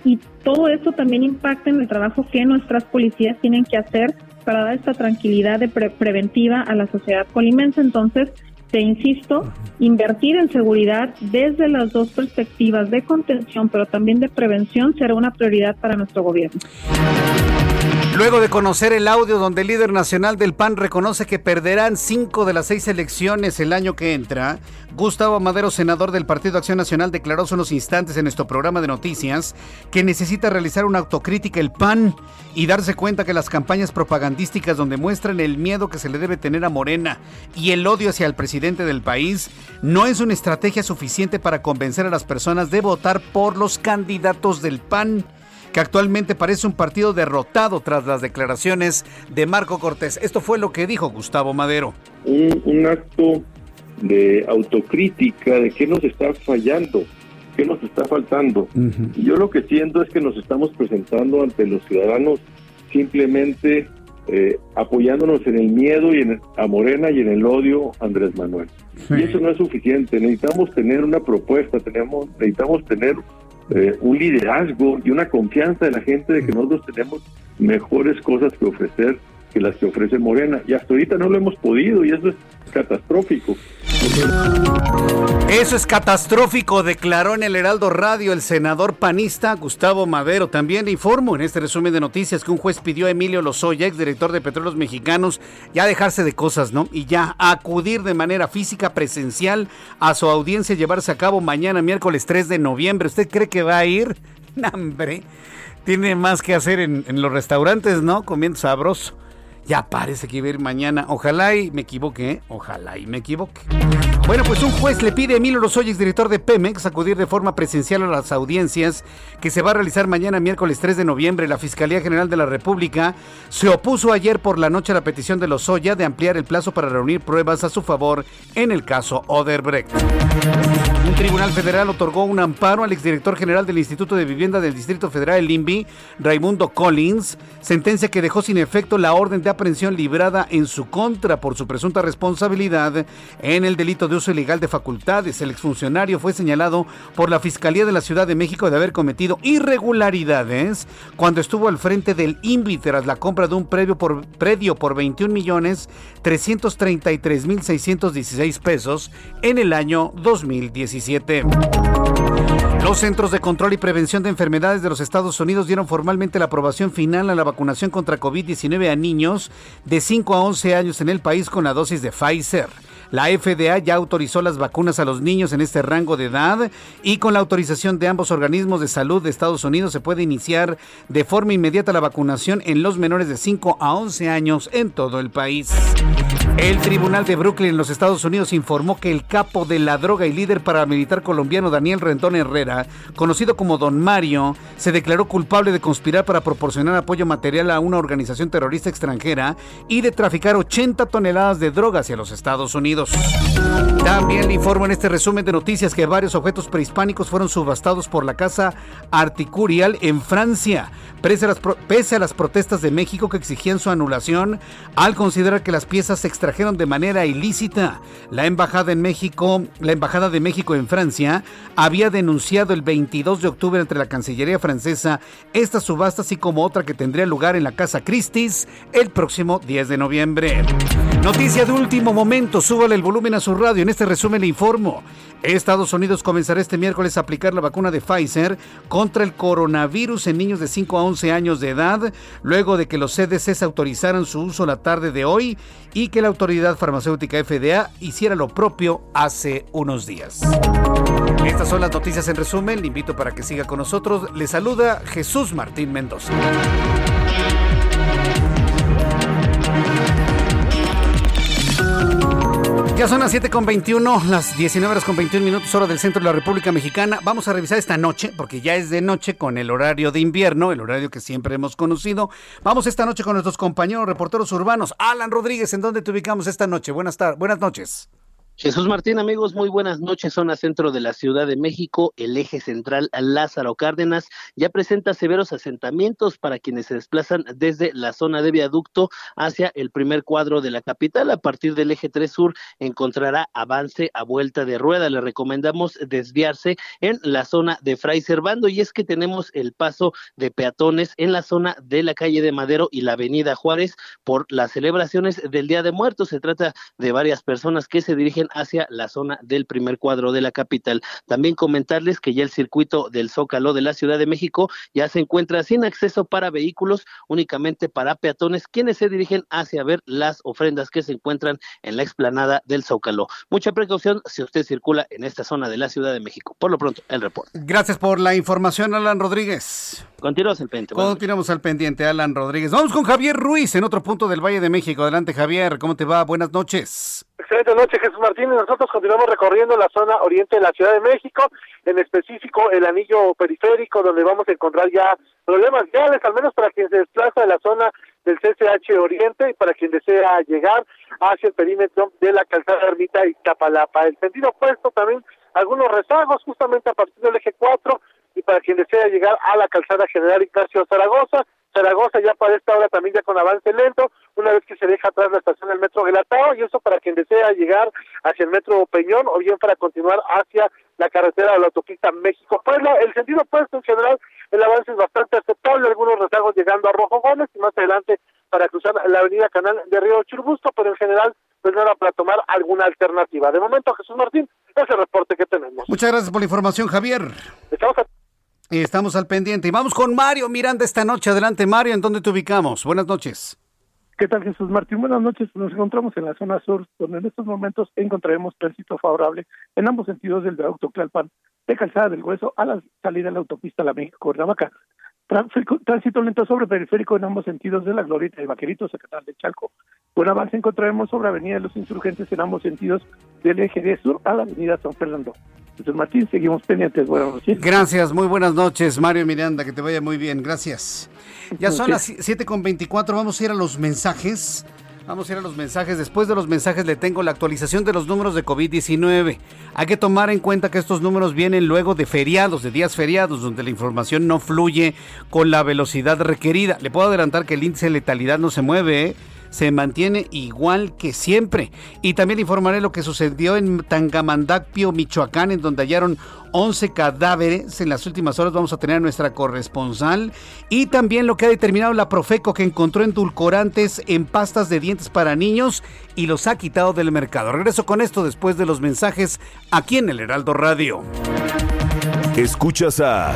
y todo eso también impacta en el trabajo que nuestras policías tienen que hacer para dar esta tranquilidad de preventiva a la sociedad colimense. Entonces, te insisto, invertir en seguridad desde las dos perspectivas de contención, pero también de prevención, será una prioridad para nuestro gobierno. Luego de conocer el audio donde el líder nacional del PAN reconoce que perderán cinco de las seis elecciones el año que entra, Gustavo Madero, senador del Partido Acción Nacional, declaró hace unos instantes en nuestro programa de noticias que necesita realizar una autocrítica el PAN y darse cuenta que las campañas propagandísticas donde muestran el miedo que se le debe tener a Morena y el odio hacia el presidente del país no es una estrategia suficiente para convencer a las personas de votar por los candidatos del PAN que actualmente parece un partido derrotado tras las declaraciones de Marco Cortés. Esto fue lo que dijo Gustavo Madero. Un, acto de autocrítica de qué nos está fallando, qué nos está faltando. Yo lo que siento es que nos estamos presentando ante los ciudadanos simplemente eh, apoyándonos en el miedo y en a Morena y en el odio a Andrés Manuel. Y eso no es suficiente. Necesitamos tener una propuesta, tenemos, necesitamos tener eh, un liderazgo y una confianza de la gente de que nosotros tenemos mejores cosas que ofrecer que las que ofrece Morena. Y hasta ahorita no lo hemos podido y eso es catastrófico. Eso es catastrófico, declaró en el Heraldo Radio el senador panista Gustavo Madero. También informo en este resumen de noticias que un juez pidió a Emilio Lozoya, exdirector de Petróleos Mexicanos, ya dejarse de cosas, ¿no? Y ya acudir de manera física, presencial, a su audiencia llevarse a cabo mañana, miércoles 3 de noviembre. ¿Usted cree que va a ir? <laughs> ¡Hambre! Tiene más que hacer en, en los restaurantes, ¿no? Comiendo sabroso. Ya parece que iba a ir mañana. Ojalá y me equivoque, ¿eh? Ojalá y me equivoque. Bueno, pues un juez le pide a Emilio Lozoya, director de Pemex, acudir de forma presencial a las audiencias que se va a realizar mañana, miércoles 3 de noviembre. La Fiscalía General de la República se opuso ayer por la noche a la petición de Lozoya de ampliar el plazo para reunir pruebas a su favor en el caso Oderbrecht. Un tribunal federal otorgó un amparo al exdirector general del Instituto de Vivienda del Distrito Federal, el INVI, Raimundo Collins, sentencia que dejó sin efecto la orden de aprehensión librada en su contra por su presunta responsabilidad en el delito de uso ilegal de facultades. El exfuncionario fue señalado por la Fiscalía de la Ciudad de México de haber cometido irregularidades cuando estuvo al frente del INVI tras la compra de un predio por, predio por 21 millones 333 mil 616 pesos en el año 2017. Los Centros de Control y Prevención de Enfermedades de los Estados Unidos dieron formalmente la aprobación final a la vacunación contra COVID-19 a niños de 5 a 11 años en el país con la dosis de Pfizer. La FDA ya autorizó las vacunas a los niños en este rango de edad y con la autorización de ambos organismos de salud de Estados Unidos se puede iniciar de forma inmediata la vacunación en los menores de 5 a 11 años en todo el país. El Tribunal de Brooklyn en los Estados Unidos informó que el capo de la droga y líder paramilitar colombiano Daniel Rendón Herrera, conocido como Don Mario, se declaró culpable de conspirar para proporcionar apoyo material a una organización terrorista extranjera y de traficar 80 toneladas de droga hacia los Estados Unidos. También le informo en este resumen de noticias que varios objetos prehispánicos fueron subastados por la Casa Articurial en Francia, pese a, las, pese a las protestas de México que exigían su anulación al considerar que las piezas se extrajeron de manera ilícita. La embajada en México, la embajada de México en Francia había denunciado el 22 de octubre entre la Cancillería francesa esta subasta así como otra que tendría lugar en la Casa Christie's el próximo 10 de noviembre. Noticia de último momento, súbale el volumen a su radio. En este resumen le informo. Estados Unidos comenzará este miércoles a aplicar la vacuna de Pfizer contra el coronavirus en niños de 5 a 11 años de edad, luego de que los CDCs autorizaran su uso la tarde de hoy y que la autoridad farmacéutica FDA hiciera lo propio hace unos días. Estas son las noticias en resumen. Le invito para que siga con nosotros. Le saluda Jesús Martín Mendoza. Ya son las 7 con 21, las 19 horas con 21 minutos, hora del centro de la República Mexicana. Vamos a revisar esta noche, porque ya es de noche con el horario de invierno, el horario que siempre hemos conocido. Vamos esta noche con nuestros compañeros reporteros urbanos. Alan Rodríguez, ¿en dónde te ubicamos esta noche? Buenas tardes, buenas noches. Jesús Martín, amigos, muy buenas noches. Zona centro de la Ciudad de México, el eje central Lázaro Cárdenas ya presenta severos asentamientos para quienes se desplazan desde la zona de viaducto hacia el primer cuadro de la capital. A partir del eje 3 sur encontrará avance a vuelta de rueda. Le recomendamos desviarse en la zona de Fray Servando y es que tenemos el paso de peatones en la zona de la calle de Madero y la avenida Juárez por las celebraciones del Día de Muertos. Se trata de varias personas que se dirigen hacia la zona del primer cuadro de la capital. También comentarles que ya el circuito del Zócalo de la Ciudad de México ya se encuentra sin acceso para vehículos, únicamente para peatones, quienes se dirigen hacia ver las ofrendas que se encuentran en la explanada del Zócalo. Mucha precaución si usted circula en esta zona de la Ciudad de México. Por lo pronto, el reporte. Gracias por la información, Alan Rodríguez. Continuamos al pendiente. Continuamos al pendiente, Alan Rodríguez. Vamos con Javier Ruiz en otro punto del Valle de México. Adelante, Javier. ¿Cómo te va? Buenas noches. Excelente noche, Jesús Martín. Nosotros continuamos recorriendo la zona oriente de la Ciudad de México, en específico el anillo periférico, donde vamos a encontrar ya problemas reales, al menos para quien se desplaza de la zona del CCH Oriente y para quien desea llegar hacia el perímetro de la calzada Ermita y Tapalapa. El sentido opuesto también algunos rezagos justamente a partir del eje 4 y para quien desea llegar a la calzada General Ignacio Zaragoza, Zaragoza ya para esta hora también ya con avance lento, una vez que se deja atrás la estación del metro Gelatao, y eso para quien desea llegar hacia el metro Peñón o bien para continuar hacia la carretera de la autopista México-Puebla. El sentido opuesto en general, el avance es bastante aceptable, algunos rezagos llegando a Rojo Gómez y más adelante para cruzar la avenida Canal de Río Churubusco, pero en general pues nada para tomar alguna alternativa. De momento, Jesús Martín, ese reporte que tenemos. Muchas gracias por la información, Javier. Estamos a y estamos al pendiente. Y vamos con Mario Miranda esta noche. Adelante, Mario, ¿en dónde te ubicamos? Buenas noches. ¿Qué tal, Jesús Martín? Buenas noches. Nos encontramos en la zona sur, donde en estos momentos encontraremos tránsito favorable en ambos sentidos del viaducto Tlalpan, de Calzada del Hueso a la salida de la autopista La México-Cuernavaca. Tránsito lento sobre periférico en ambos sentidos de la Glorieta de Vaqueritos, Zacatán de Chalco. Buen avance encontraremos sobre Avenida de los Insurgentes en ambos sentidos del eje de sur a la Avenida San Fernando. Jesús Martín, seguimos pendientes. Buenas noches. Gracias, muy buenas noches, Mario Miranda, que te vaya muy bien. Gracias. Ya son las 7 con 24, vamos a ir a los mensajes. Vamos a ir a los mensajes. Después de los mensajes le tengo la actualización de los números de COVID-19. Hay que tomar en cuenta que estos números vienen luego de feriados, de días feriados, donde la información no fluye con la velocidad requerida. Le puedo adelantar que el índice de letalidad no se mueve, ¿eh? Se mantiene igual que siempre. Y también informaré lo que sucedió en Tangamandapio, Michoacán, en donde hallaron 11 cadáveres. En las últimas horas vamos a tener a nuestra corresponsal. Y también lo que ha determinado la Profeco, que encontró endulcorantes en pastas de dientes para niños y los ha quitado del mercado. Regreso con esto después de los mensajes aquí en el Heraldo Radio. Escuchas a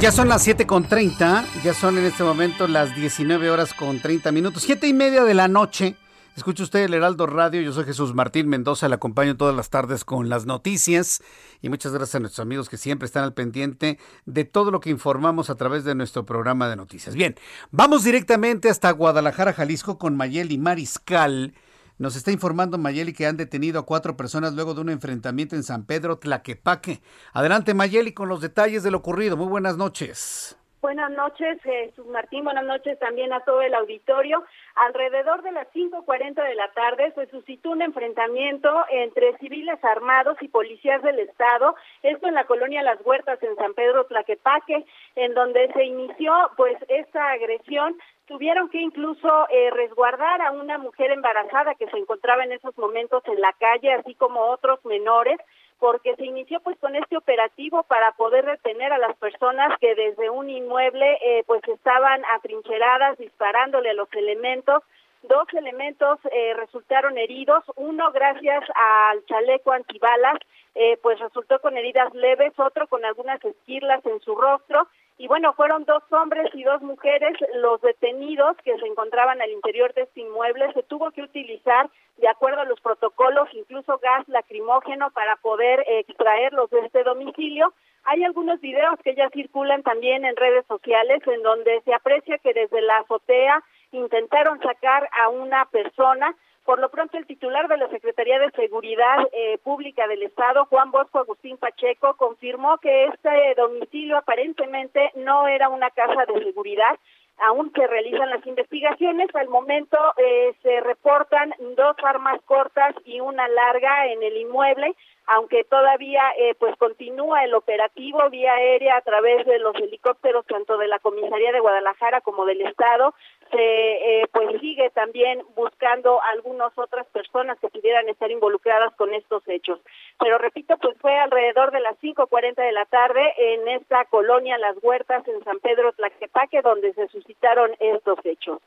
Ya son las 7 con 30, ya son en este momento las 19 horas con 30 minutos, 7 y media de la noche. Escucha usted el Heraldo Radio, yo soy Jesús Martín Mendoza, le acompaño todas las tardes con las noticias y muchas gracias a nuestros amigos que siempre están al pendiente de todo lo que informamos a través de nuestro programa de noticias. Bien, vamos directamente hasta Guadalajara, Jalisco con Mayeli Mariscal. Nos está informando Mayeli que han detenido a cuatro personas luego de un enfrentamiento en San Pedro Tlaquepaque. Adelante Mayeli con los detalles de lo ocurrido. Muy buenas noches. Buenas noches, Jesús Martín. Buenas noches también a todo el auditorio. Alrededor de las 5.40 de la tarde se suscitó un enfrentamiento entre civiles armados y policías del Estado, esto en la colonia Las Huertas en San Pedro Tlaquepaque, en donde se inició pues esta agresión. Tuvieron que incluso eh, resguardar a una mujer embarazada que se encontraba en esos momentos en la calle, así como otros menores, porque se inició pues con este operativo para poder detener a las personas que desde un inmueble eh, pues estaban atrincheradas disparándole a los elementos Dos elementos eh, resultaron heridos, uno gracias al chaleco antibalas, eh, pues resultó con heridas leves, otro con algunas esquirlas en su rostro. Y bueno, fueron dos hombres y dos mujeres los detenidos que se encontraban al interior de este inmueble. Se tuvo que utilizar, de acuerdo a los protocolos, incluso gas lacrimógeno para poder extraerlos de este domicilio. Hay algunos videos que ya circulan también en redes sociales en donde se aprecia que desde la azotea intentaron sacar a una persona. Por lo pronto, el titular de la Secretaría de Seguridad eh, Pública del Estado, Juan Bosco Agustín Pacheco, confirmó que este domicilio aparentemente no era una casa de seguridad. Aún se realizan las investigaciones, al momento eh, se reportan dos armas cortas y una larga en el inmueble aunque todavía eh, pues continúa el operativo vía aérea a través de los helicópteros tanto de la comisaría de Guadalajara como del estado se eh, pues sigue también buscando algunas otras personas que pudieran estar involucradas con estos hechos. Pero repito pues fue alrededor de las 5:40 de la tarde en esta colonia Las Huertas en San Pedro Tlaquepaque donde se suscitaron estos hechos.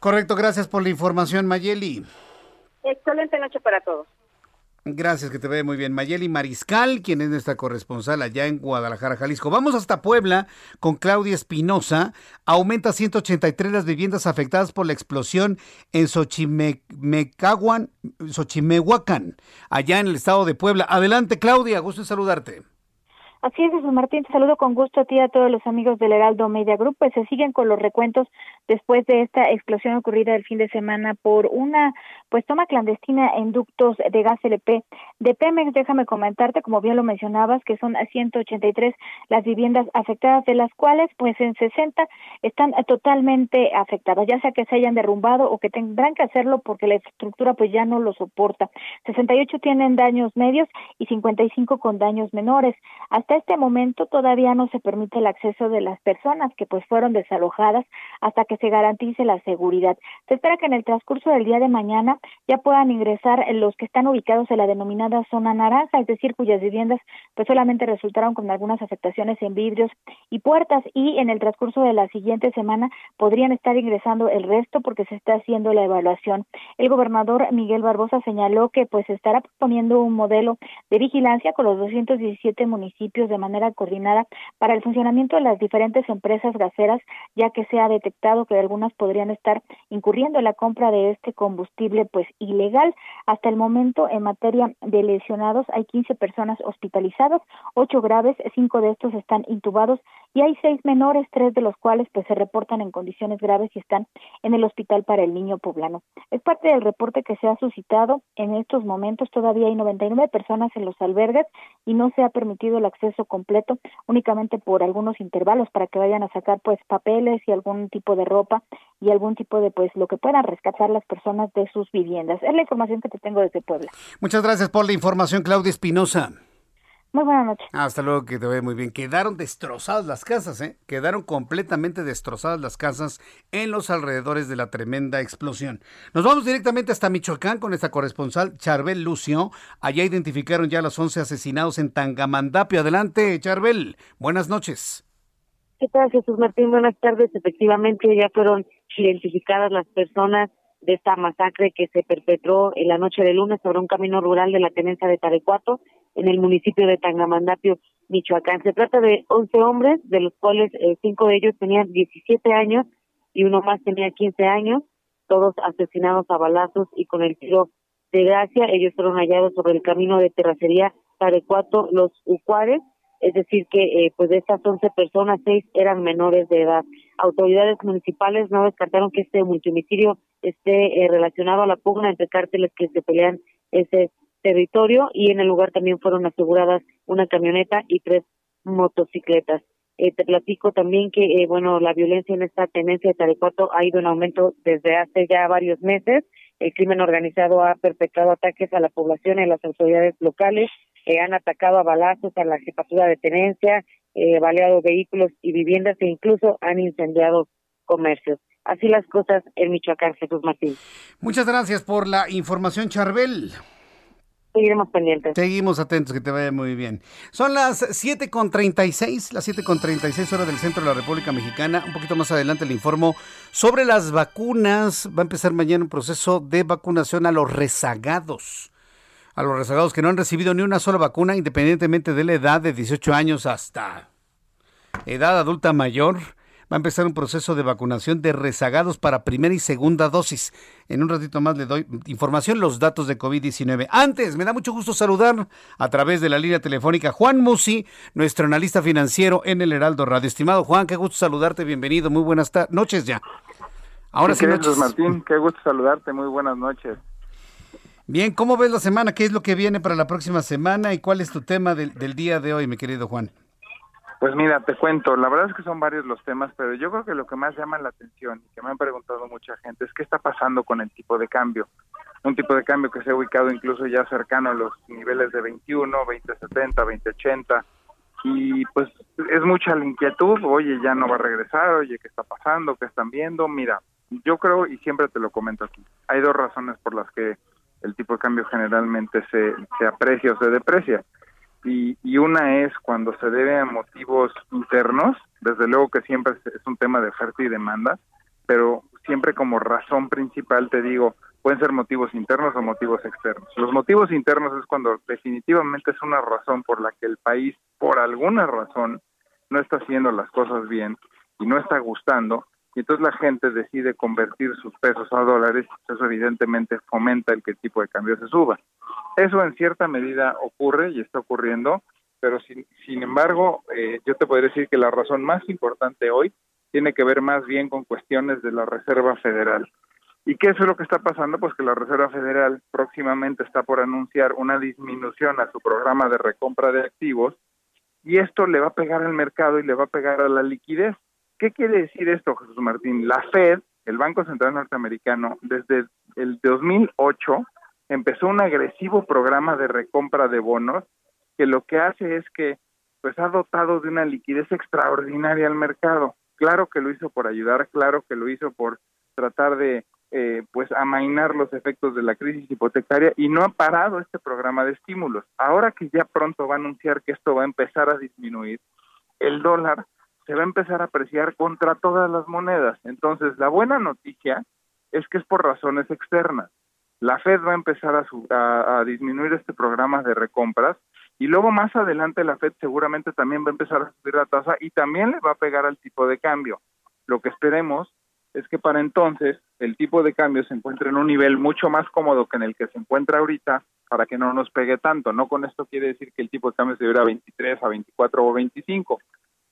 Correcto gracias por la información Mayeli. Excelente noche para todos Gracias, que te ve muy bien. Mayeli Mariscal, quien es nuestra corresponsal allá en Guadalajara, Jalisco. Vamos hasta Puebla con Claudia Espinosa. Aumenta 183 las viviendas afectadas por la explosión en Xochimecahuan, Xochimehuacán, allá en el estado de Puebla. Adelante, Claudia, gusto en saludarte. Así es, Jesús Martín, te saludo con gusto a ti y a todos los amigos del Heraldo Media Group. Pues se siguen con los recuentos después de esta explosión ocurrida el fin de semana por una pues toma clandestina en ductos de gas LP de Pemex. Déjame comentarte, como bien lo mencionabas, que son 183 las viviendas afectadas, de las cuales pues en 60 están totalmente afectadas, ya sea que se hayan derrumbado o que tendrán que hacerlo porque la estructura pues ya no lo soporta. 68 tienen daños medios y 55 con daños menores. Hasta este momento todavía no se permite el acceso de las personas que pues fueron desalojadas hasta que se garantice la seguridad. Se espera que en el transcurso del día de mañana ya puedan ingresar los que están ubicados en la denominada zona naranja, es decir, cuyas viviendas pues solamente resultaron con algunas afectaciones en vidrios y puertas y en el transcurso de la siguiente semana podrían estar ingresando el resto porque se está haciendo la evaluación. El gobernador Miguel Barbosa señaló que pues estará proponiendo un modelo de vigilancia con los 217 municipios de manera coordinada para el funcionamiento de las diferentes empresas gaseras, ya que se ha detectado que algunas podrían estar incurriendo en la compra de este combustible pues ilegal. Hasta el momento, en materia de lesionados, hay 15 personas hospitalizadas, ocho graves, cinco de estos están intubados y hay seis menores, tres de los cuales pues se reportan en condiciones graves y están en el hospital para el niño poblano. Es parte del reporte que se ha suscitado en estos momentos. Todavía hay 99 personas en los albergues y no se ha permitido el acceso completo únicamente por algunos intervalos para que vayan a sacar pues papeles y algún tipo de ropa y algún tipo de pues lo que puedan rescatar las personas de sus viviendas. Es la información que te tengo desde Puebla. Muchas gracias por la información, Claudia Espinosa. Muy buenas noches. Hasta luego, que te ve muy bien. Quedaron destrozadas las casas, ¿eh? Quedaron completamente destrozadas las casas en los alrededores de la tremenda explosión. Nos vamos directamente hasta Michoacán con esta corresponsal, Charbel Lucio. Allá identificaron ya los 11 asesinados en Tangamandapio. Adelante, Charbel. Buenas noches. ¿Qué tal, Jesús Martín? Buenas tardes. Efectivamente, ya fueron identificadas las personas de esta masacre que se perpetró en la noche de lunes sobre un camino rural de la tenencia de Tarecuato en el municipio de Tangamandapio, Michoacán. Se trata de 11 hombres, de los cuales eh, cinco de ellos tenían 17 años y uno más tenía 15 años, todos asesinados a balazos y con el tiro de gracia. Ellos fueron hallados sobre el camino de terracería Tarecuato, Los Ucuares, es decir que eh, pues de estas 11 personas, seis eran menores de edad. Autoridades municipales no descartaron que este multimicidio esté eh, relacionado a la pugna entre cárteles que se pelean ese territorio y en el lugar también fueron aseguradas una camioneta y tres motocicletas. Eh, te platico también que, eh, bueno, la violencia en esta tenencia de Tarecuato ha ido en aumento desde hace ya varios meses. El crimen organizado ha perpetrado ataques a la población y a las autoridades locales, eh, han atacado a balazos a la jefatura de tenencia, baleado vehículos y viviendas e incluso han incendiado comercios. Así las cosas en Michoacán, Jesús Martín. Muchas gracias por la información, Charbel. seguiremos pendientes. Seguimos atentos, que te vaya muy bien. Son las 7.36, las 7.36 horas del centro de la República Mexicana. Un poquito más adelante le informo sobre las vacunas. Va a empezar mañana un proceso de vacunación a los rezagados. A los rezagados que no han recibido ni una sola vacuna, independientemente de la edad de 18 años hasta edad adulta mayor va a empezar un proceso de vacunación de rezagados para primera y segunda dosis. En un ratito más le doy información, los datos de COVID-19. Antes, me da mucho gusto saludar a través de la línea telefónica Juan Musi, nuestro analista financiero en el Heraldo Radio. Estimado Juan, qué gusto saludarte, bienvenido, muy buenas noches ya. Ahora sí, noches. Martín, <laughs> qué gusto saludarte, muy buenas noches. Bien, ¿cómo ves la semana? ¿Qué es lo que viene para la próxima semana y cuál es tu tema del, del día de hoy, mi querido Juan? Pues mira, te cuento, la verdad es que son varios los temas, pero yo creo que lo que más llama la atención y que me han preguntado mucha gente es qué está pasando con el tipo de cambio. Un tipo de cambio que se ha ubicado incluso ya cercano a los niveles de 21, 2070, 2080 y pues es mucha la inquietud, oye, ya no va a regresar, oye, ¿qué está pasando? ¿Qué están viendo? Mira, yo creo y siempre te lo comento aquí, hay dos razones por las que el tipo de cambio generalmente se, se aprecia o se deprecia y, y, una es cuando se debe a motivos internos, desde luego que siempre es un tema de oferta y demanda, pero siempre como razón principal te digo, pueden ser motivos internos o motivos externos. Los motivos internos es cuando definitivamente es una razón por la que el país, por alguna razón, no está haciendo las cosas bien y no está gustando, y entonces la gente decide convertir sus pesos a dólares, eso evidentemente fomenta el que el tipo de cambio se suba. Eso en cierta medida ocurre y está ocurriendo, pero sin, sin embargo, eh, yo te podría decir que la razón más importante hoy tiene que ver más bien con cuestiones de la Reserva Federal. ¿Y qué es lo que está pasando? Pues que la Reserva Federal próximamente está por anunciar una disminución a su programa de recompra de activos y esto le va a pegar al mercado y le va a pegar a la liquidez. ¿Qué quiere decir esto, Jesús Martín? La Fed, el Banco Central Norteamericano, desde el 2008 empezó un agresivo programa de recompra de bonos que lo que hace es que pues ha dotado de una liquidez extraordinaria al mercado. Claro que lo hizo por ayudar, claro que lo hizo por tratar de eh, pues amainar los efectos de la crisis hipotecaria y no ha parado este programa de estímulos. Ahora que ya pronto va a anunciar que esto va a empezar a disminuir, el dólar se va a empezar a apreciar contra todas las monedas. Entonces, la buena noticia es que es por razones externas la Fed va a empezar a, disminuir este programa de recompras y luego más adelante la Fed seguramente también va a empezar a subir la tasa y también le va a pegar al tipo de cambio. Lo que esperemos es que para entonces el tipo de cambio se encuentre en un nivel mucho más cómodo que en el que se encuentra ahorita para que no nos pegue tanto. No con esto quiere decir que el tipo de cambio se a 23, a 24 o 25,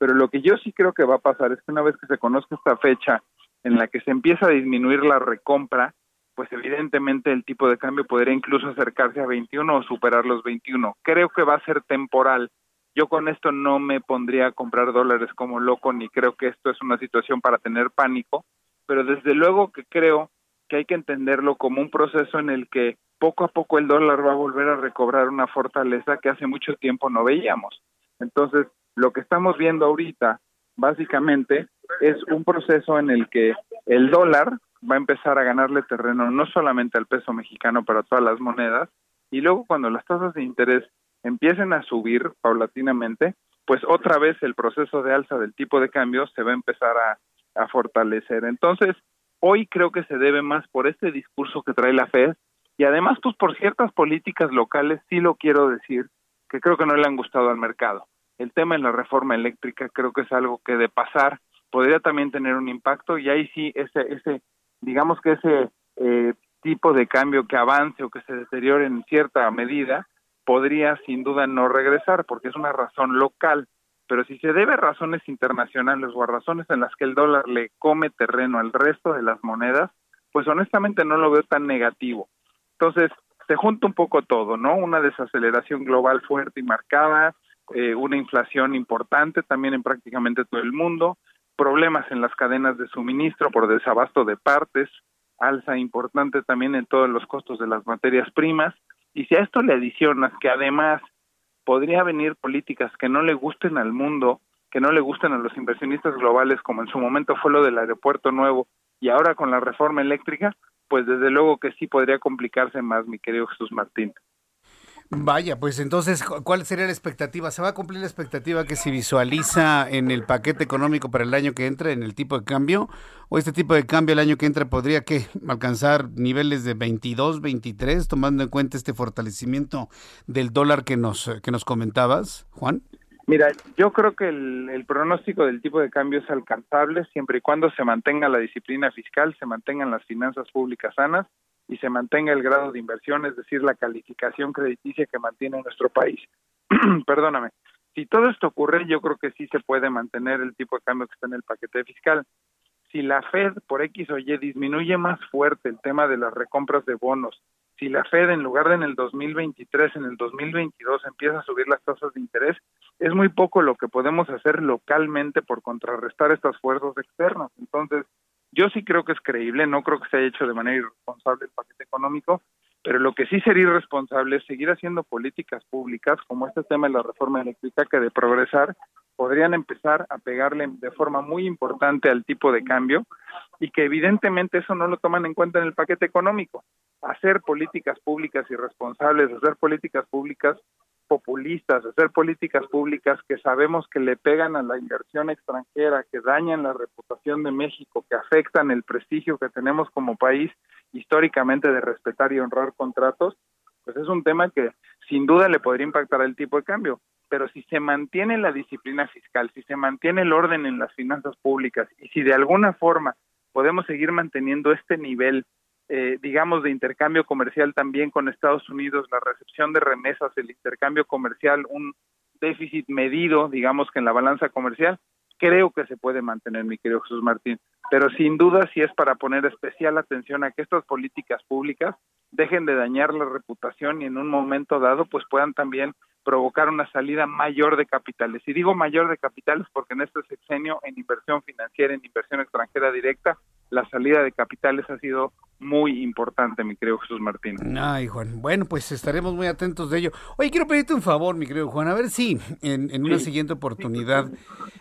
pero lo que yo sí creo que va a pasar es que una vez que se conozca esta fecha en la que se empieza a disminuir la recompra, pues evidentemente el tipo de cambio podría incluso acercarse a 21 o superar los 21. Creo que va a ser temporal. Yo con esto no me pondría a comprar dólares como loco, ni creo que esto es una situación para tener pánico, pero desde luego que creo que hay que entenderlo como un proceso en el que poco a poco el dólar va a volver a recobrar una fortaleza que hace mucho tiempo no veíamos. Entonces, lo que estamos viendo ahorita, básicamente, es un proceso en el que el dólar va a empezar a ganarle terreno no solamente al peso mexicano, pero a todas las monedas. Y luego cuando las tasas de interés empiecen a subir paulatinamente, pues otra vez el proceso de alza del tipo de cambio se va a empezar a, a fortalecer. Entonces, hoy creo que se debe más por este discurso que trae la Fed y además pues por ciertas políticas locales, sí lo quiero decir, que creo que no le han gustado al mercado. El tema de la reforma eléctrica creo que es algo que de pasar podría también tener un impacto y ahí sí ese, ese digamos que ese eh, tipo de cambio que avance o que se deteriore en cierta medida podría sin duda no regresar porque es una razón local, pero si se debe a razones internacionales o a razones en las que el dólar le come terreno al resto de las monedas, pues honestamente no lo veo tan negativo. Entonces, se junta un poco todo, ¿no? Una desaceleración global fuerte y marcada, eh, una inflación importante también en prácticamente todo el mundo, problemas en las cadenas de suministro por desabasto de partes, alza importante también en todos los costos de las materias primas, y si a esto le adicionas que además podría venir políticas que no le gusten al mundo, que no le gusten a los inversionistas globales, como en su momento fue lo del aeropuerto nuevo, y ahora con la reforma eléctrica, pues desde luego que sí podría complicarse más, mi querido Jesús Martín. Vaya, pues entonces, ¿cuál sería la expectativa? ¿Se va a cumplir la expectativa que se visualiza en el paquete económico para el año que entra, en el tipo de cambio? ¿O este tipo de cambio el año que entra podría que alcanzar niveles de 22, 23, tomando en cuenta este fortalecimiento del dólar que nos, que nos comentabas, Juan? Mira, yo creo que el, el, pronóstico del tipo de cambio es alcanzable siempre y cuando se mantenga la disciplina fiscal, se mantengan las finanzas públicas sanas y se mantenga el grado de inversión, es decir, la calificación crediticia que mantiene nuestro país. <clears throat> Perdóname. Si todo esto ocurre, yo creo que sí se puede mantener el tipo de cambio que está en el paquete fiscal. Si la Fed por X o Y disminuye más fuerte el tema de las recompras de bonos, si la Fed en lugar de en el 2023, en el 2022 empieza a subir las tasas de interés, es muy poco lo que podemos hacer localmente por contrarrestar estas fuerzas externas. Entonces, yo sí creo que es creíble, no creo que se haya hecho de manera irresponsable el paquete económico, pero lo que sí sería irresponsable es seguir haciendo políticas públicas como este tema de la reforma eléctrica que de progresar podrían empezar a pegarle de forma muy importante al tipo de cambio y que evidentemente eso no lo toman en cuenta en el paquete económico. Hacer políticas públicas irresponsables, hacer políticas públicas populistas, hacer políticas públicas que sabemos que le pegan a la inversión extranjera, que dañan la reputación de México, que afectan el prestigio que tenemos como país históricamente de respetar y honrar contratos, pues es un tema que sin duda le podría impactar al tipo de cambio. Pero si se mantiene la disciplina fiscal, si se mantiene el orden en las finanzas públicas y si de alguna forma podemos seguir manteniendo este nivel eh, digamos, de intercambio comercial también con Estados Unidos, la recepción de remesas, el intercambio comercial, un déficit medido, digamos que en la balanza comercial, creo que se puede mantener, mi querido Jesús Martín. Pero sin duda sí es para poner especial atención a que estas políticas públicas dejen de dañar la reputación y en un momento dado pues puedan también provocar una salida mayor de capitales. Y digo mayor de capitales porque en este sexenio en inversión financiera, en inversión extranjera directa, la salida de capitales ha sido muy importante, mi querido Jesús Martín. Ay, Juan. Bueno, pues estaremos muy atentos de ello. Oye, quiero pedirte un favor, mi querido Juan, a ver si en, una siguiente oportunidad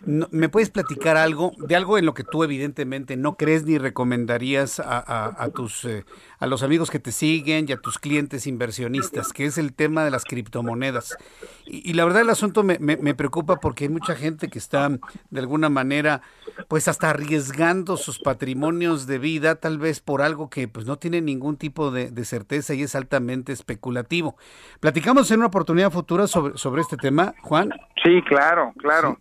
me puedes platicar algo, de algo en lo que tú evidentemente no crees ni recomendarías a, tus, eh, a los amigos que te siguen y a tus clientes inversionistas, que es el tema de las criptomonedas. Y, la verdad el asunto me, me, preocupa porque hay mucha gente que está de alguna manera, pues hasta arriesgando sus patrimonios de vida, tal vez por algo que pues no tiene ningún tipo de, certeza y es altamente especulativo. ¿Platicamos en una oportunidad futura sobre, sobre este tema, Juan? Sí, claro, claro.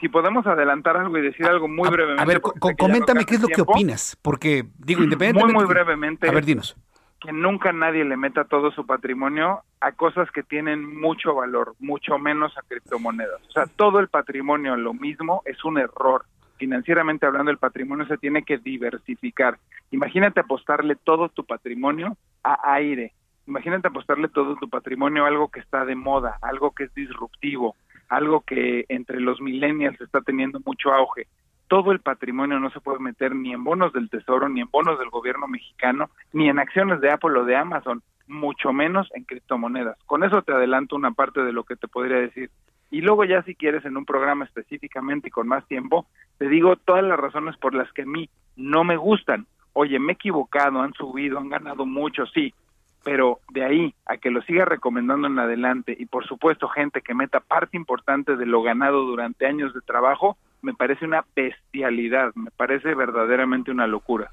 Si, podemos adelantar algo y decir algo muy brevemente. A ver, coméntame qué es lo que opinas, porque digo, independientemente... Muy, muy brevemente. A ver, dinos. Que nunca nadie le meta todo su patrimonio a cosas que tienen mucho valor, mucho menos a criptomonedas. O sea, todo el patrimonio, lo mismo, es un error financieramente hablando, el patrimonio se tiene que diversificar. Imagínate apostarle todo tu patrimonio a aire. Imagínate apostarle todo tu patrimonio a algo que está de moda, algo que es disruptivo, algo que entre los millennials está teniendo mucho auge. Todo el patrimonio no se puede meter ni en bonos del Tesoro, ni en bonos del gobierno mexicano, ni en acciones de Apple o de Amazon, mucho menos en criptomonedas. Con eso te adelanto una parte de lo que te podría decir. Y luego ya si quieres en un programa específicamente y con más tiempo, te digo todas las razones por las que a mí no me gustan. Oye, me he equivocado, han subido, han ganado mucho, sí, pero de ahí a que lo siga recomendando en adelante y por supuesto gente que meta parte importante de lo ganado durante años de trabajo, me parece una bestialidad, me parece verdaderamente una locura.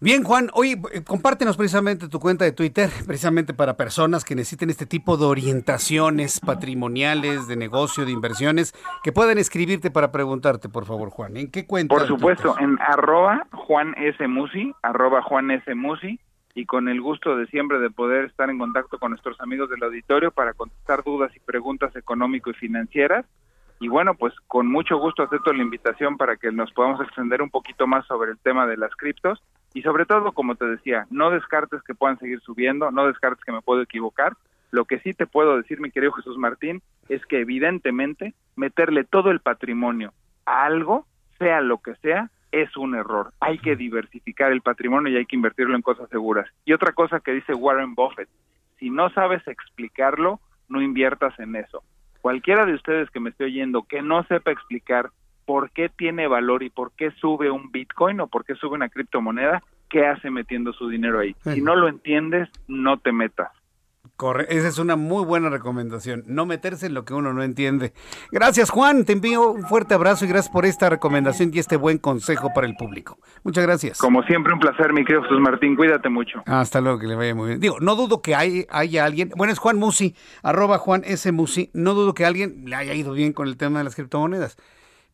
Bien, Juan, oye, eh, compártenos precisamente tu cuenta de Twitter, <laughs> precisamente para personas que necesiten este tipo de orientaciones patrimoniales, de negocio, de inversiones, que puedan escribirte para preguntarte, por favor, Juan. ¿En qué cuenta? Por supuesto, en arroba Juan S. Musi, arroba Juan S. Musi, y con el gusto de siempre de poder estar en contacto con nuestros amigos del auditorio para contestar dudas y preguntas económico y financieras. Y bueno, pues con mucho gusto acepto la invitación para que nos podamos extender un poquito más sobre el tema de las criptos y sobre todo, como te decía, no descartes que puedan seguir subiendo, no descartes que me puedo equivocar. Lo que sí te puedo decir, mi querido Jesús Martín, es que evidentemente meterle todo el patrimonio a algo, sea lo que sea, es un error. Hay que diversificar el patrimonio y hay que invertirlo en cosas seguras. Y otra cosa que dice Warren Buffett, si no sabes explicarlo, no inviertas en eso. Cualquiera de ustedes que me esté oyendo que no sepa explicar por qué tiene valor y por qué sube un Bitcoin o por qué sube una criptomoneda, ¿qué hace metiendo su dinero ahí? Si no lo entiendes, no te metas. Corre, esa es una muy buena recomendación, no meterse en lo que uno no entiende. Gracias Juan, te envío un fuerte abrazo y gracias por esta recomendación y este buen consejo para el público. Muchas gracias. Como siempre, un placer, mi querido Jesús Martín, cuídate mucho. Hasta luego, que le vaya muy bien. Digo, no dudo que hay, haya alguien, bueno, es Juan Musi, arroba Juan S. Musi, no dudo que alguien le haya ido bien con el tema de las criptomonedas.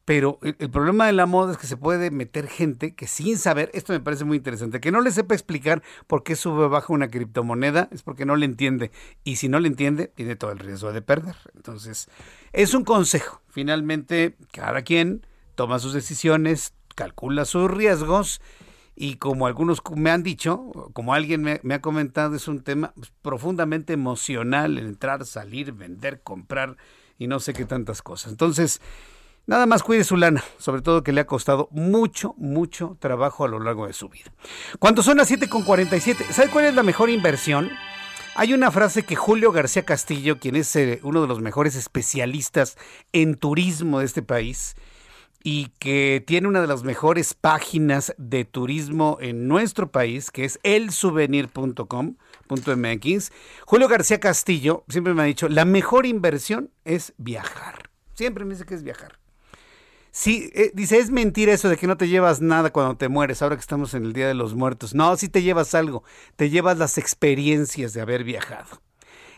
Pero el, problema de la moda es que se puede meter gente que sin saber, esto me parece muy interesante, que no le sepa explicar por qué sube o baja una criptomoneda, es porque no le entiende. Y si no le entiende, tiene todo el riesgo de perder. Entonces, es un consejo. Finalmente, cada quien toma sus decisiones, calcula sus riesgos y como algunos me han dicho, como alguien me, ha comentado, es un tema pues, profundamente emocional, entrar, salir, vender, comprar y no sé qué tantas cosas. Entonces, Nada más cuide su lana, sobre todo que le ha costado mucho, mucho trabajo a lo largo de su vida. Cuando son las 7.47, ¿sabe cuál es la mejor inversión? Hay una frase que Julio García Castillo, quien es eh, uno de los mejores especialistas en turismo de este país y que tiene una de las mejores páginas de turismo en nuestro país, que es elsouvenir.com.mx, Julio García Castillo siempre me ha dicho, la mejor inversión es viajar. Siempre me dice que es viajar. Sí, eh, dice, es mentira eso de que no te llevas nada cuando te mueres, ahora que estamos en el Día de los Muertos. No, sí te llevas algo, te llevas las experiencias de haber viajado.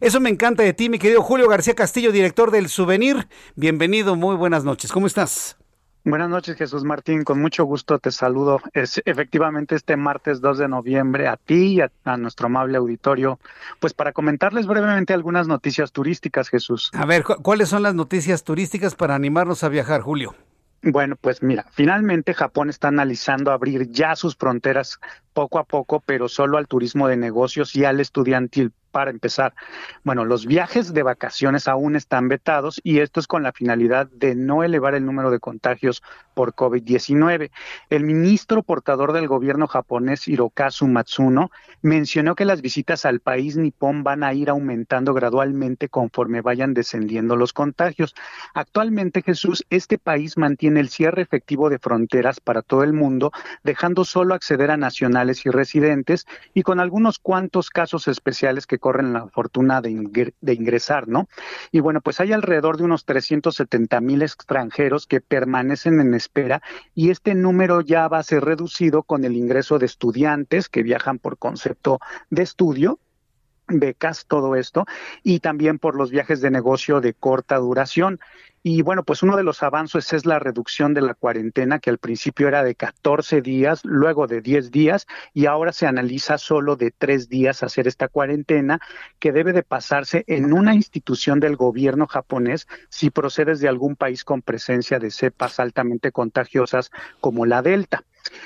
Eso me encanta de ti, mi querido Julio García Castillo, director del Souvenir. Bienvenido, muy buenas noches. ¿Cómo estás? Buenas noches, Jesús Martín. Con mucho gusto te saludo. Es efectivamente este martes 2 de noviembre a ti y a, a, nuestro amable auditorio, pues para comentarles brevemente algunas noticias turísticas, Jesús. A ver, ¿cuáles son las noticias turísticas para animarnos a viajar, Julio? Bueno, pues mira, finalmente Japón está analizando abrir ya sus fronteras poco a poco, pero solo al turismo de negocios y al estudiantil para empezar. Bueno, los viajes de vacaciones aún están vetados y esto es con la finalidad de no elevar el número de contagios por COVID-19. El ministro portador del gobierno japonés, Hirokazu Matsuno, mencionó que las visitas al país nipón van a ir aumentando gradualmente conforme vayan descendiendo los contagios. Actualmente, Jesús, este país mantiene el cierre efectivo de fronteras para todo el mundo, dejando solo acceder a nacionales y residentes y con algunos cuantos casos especiales que corren la fortuna de, de, ingresar, ¿no? Y bueno, pues hay alrededor de unos 370 mil extranjeros que permanecen en espera y este número ya va a ser reducido con el ingreso de estudiantes que viajan por concepto de estudio becas, todo esto, y también por los viajes de negocio de corta duración. Y bueno, pues uno de los avances es la reducción de la cuarentena, que al principio era de 14 días, luego de 10 días, y ahora se analiza solo de 3 días hacer esta cuarentena, que debe de pasarse en una institución del gobierno japonés si procedes de algún país con presencia de cepas altamente contagiosas como la Delta.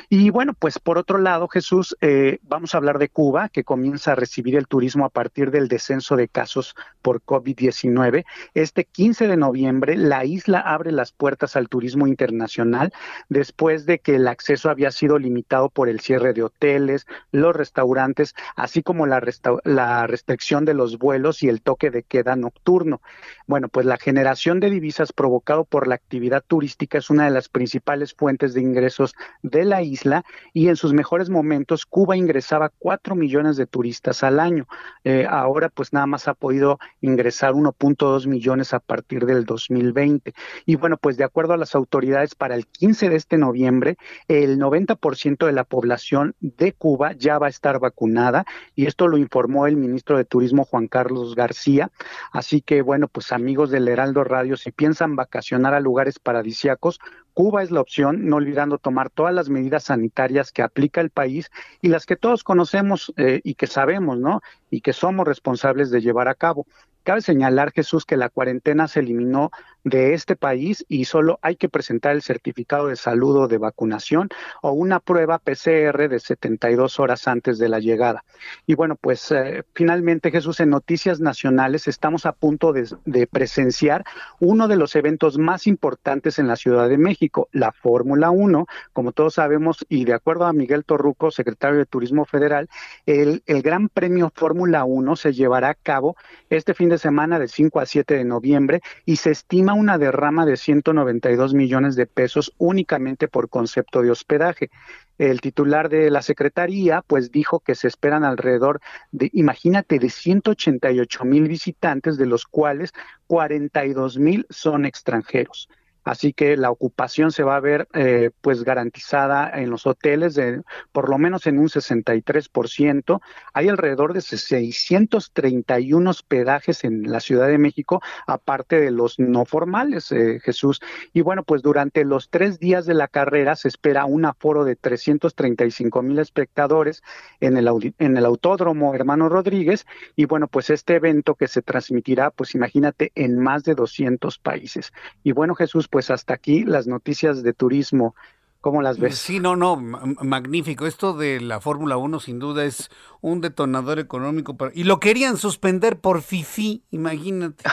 Y bueno, pues por otro lado, Jesús, eh, vamos a hablar de Cuba, que comienza a recibir el turismo a partir del descenso de casos por COVID-19. Este 15 de noviembre, la isla abre las puertas al turismo internacional después de que el acceso había sido limitado por el cierre de hoteles, los restaurantes, así como la, la restricción de los vuelos y el toque de queda nocturno. Bueno, pues la generación de divisas provocado por la actividad turística es una de las principales fuentes de ingresos de la isla y en sus mejores momentos Cuba ingresaba 4 millones de turistas al año. Eh, ahora pues nada más ha podido ingresar 1.2 millones a partir del 2020. Y bueno, pues de acuerdo a las autoridades para el 15 de este noviembre, el 90% de la población de Cuba ya va a estar vacunada y esto lo informó el ministro de Turismo Juan Carlos García. Así que bueno, pues amigos del Heraldo Radio, si piensan vacacionar a lugares paradisiacos, Cuba es la opción, no olvidando tomar todas las medidas sanitarias que aplica el país y las que todos conocemos eh, y que sabemos, ¿no? Y que somos responsables de llevar a cabo. Cabe señalar, Jesús, que la cuarentena se eliminó de este país y solo hay que presentar el certificado de salud o de vacunación o una prueba PCR de 72 horas antes de la llegada. Y bueno, pues eh, finalmente, Jesús, en Noticias Nacionales estamos a punto de, presenciar uno de los eventos más importantes en la Ciudad de México, la Fórmula 1. Como todos sabemos, y de acuerdo a Miguel Torruco, secretario de Turismo Federal, el, el Gran Premio Fórmula 1 se llevará a cabo este fin de semana de 5 a 7 de noviembre y se estima una derrama de 192 millones de pesos únicamente por concepto de hospedaje. El titular de la Secretaría pues dijo que se esperan alrededor de, imagínate, de 188 mil visitantes, de los cuales 42 mil son extranjeros así que la ocupación se va a ver eh, pues garantizada en los hoteles de por lo menos en un 63%. Hay alrededor de 631 hospedajes en la Ciudad de México, aparte de los no formales, eh, Jesús. Y bueno, pues durante los tres días de la carrera se espera un aforo de 335 mil espectadores en el, en el autódromo Hermano Rodríguez. Y bueno, pues este evento que se transmitirá, pues imagínate, en más de 200 países. Y bueno, Jesús, pues hasta aquí las noticias de turismo. ¿Cómo las ves? Sí, no, no, magnífico. Esto de la Fórmula 1 sin duda es un detonador económico. y lo querían suspender por FIFI, imagínate.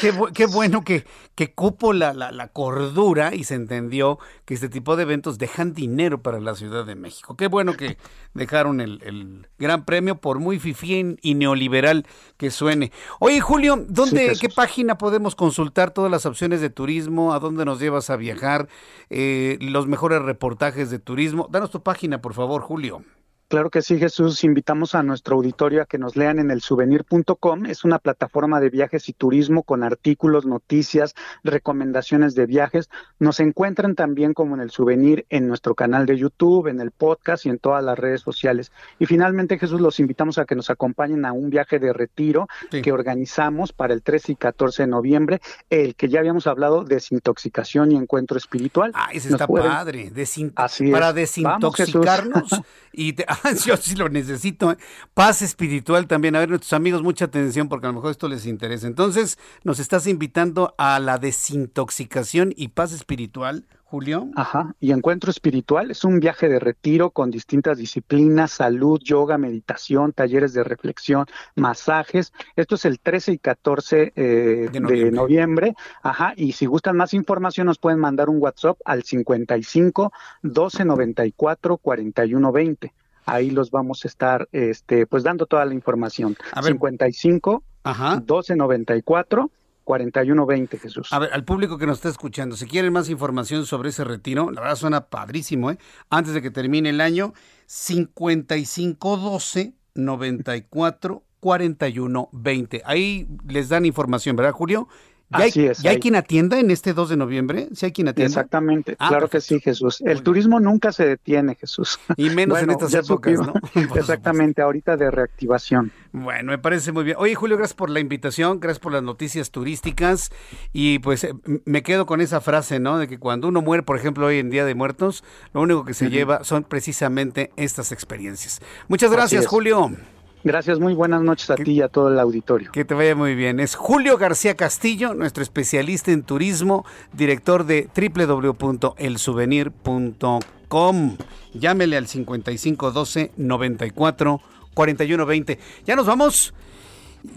Qué, <laughs> bueno que, que cupo la, la, cordura y se entendió que este tipo de eventos dejan dinero para la Ciudad de México. Qué bueno que dejaron el, el gran premio, por muy FIFI y neoliberal que suene. Oye, Julio, ¿dónde, ¿qué página podemos consultar todas las opciones de turismo? ¿A dónde nos llevas a viajar? Eh, los mejores reportajes de turismo. Danos tu página, por favor, Julio. Claro que sí, Jesús. Invitamos a nuestro auditorio a que nos lean en el souvenir.com. Es una plataforma de viajes y turismo con artículos, noticias, recomendaciones de viajes. Nos encuentran también como en el souvenir en nuestro canal de YouTube, en el podcast y en todas las redes sociales. Y finalmente, Jesús, los invitamos a que nos acompañen a un viaje de retiro que organizamos para el 13 y 14 de noviembre, el que ya habíamos hablado, desintoxicación y encuentro espiritual. Ah, ese está padre. para desintoxicarnos <laughs> y te <laughs> yo sí lo necesito. ¿eh? Paz espiritual también. A ver, nuestros amigos, mucha atención porque a lo mejor esto les interesa. Entonces, nos estás invitando a la desintoxicación y paz espiritual, Julio. Ajá, y encuentro espiritual es un viaje de retiro con distintas disciplinas, salud, yoga, meditación, talleres de reflexión, masajes. Esto es el 13 y 14 eh, de, noviembre. de, noviembre. Ajá, y si gustan más información nos pueden mandar un WhatsApp al 55 12 94 41 20 ahí los vamos a estar este pues dando toda la información. A 55 Ajá. 1294 4120, Jesús. A ver, al público que nos está escuchando, si quieren más información sobre ese retiro, la verdad suena padrísimo, ¿eh? Antes de que termine el año, 5512 94 41 20. Ahí les dan información, ¿verdad, Julio? ¿Ya hay, ¿Ya hay quien atienda en este 2 de noviembre? ¿Sí hay quien atienda? Exactamente, ah, claro que sí, Jesús. El turismo nunca se detiene, Jesús. <laughs> Y menos en estas épocas, ¿no? <laughs> Exactamente, ahorita de reactivación. Bueno, me parece muy bien. Oye, Julio, gracias por la invitación, gracias por las noticias turísticas. Y pues eh, me quedo con esa frase, ¿no? De que cuando uno muere, por ejemplo, hoy en Día de Muertos, lo único que se lleva son precisamente estas experiencias. Muchas gracias, Julio. Gracias, muy buenas noches a ti y a todo el auditorio. Que te vaya muy bien. Es Julio García Castillo, nuestro especialista en turismo, director de www.elsouvenir.com. Llámele al 5512 94 4120. Ya nos vamos.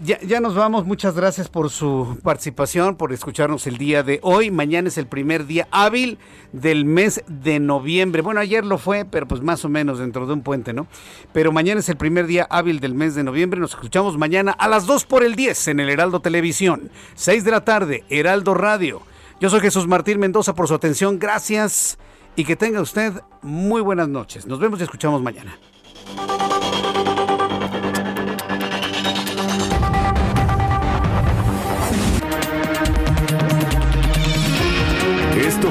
Ya, nos vamos. Muchas gracias por su participación, por escucharnos el día de hoy. Mañana es el primer día hábil del mes de noviembre. Bueno, ayer lo fue, pero pues más o menos dentro de un puente, ¿no? Pero mañana es el primer día hábil del mes de noviembre. Nos escuchamos mañana a las 2 por el 10 en el Heraldo Televisión. 6 de la tarde, Heraldo Radio. Yo soy Jesús Martín Mendoza por su atención. Gracias y que tenga usted muy buenas noches. Nos vemos y escuchamos mañana.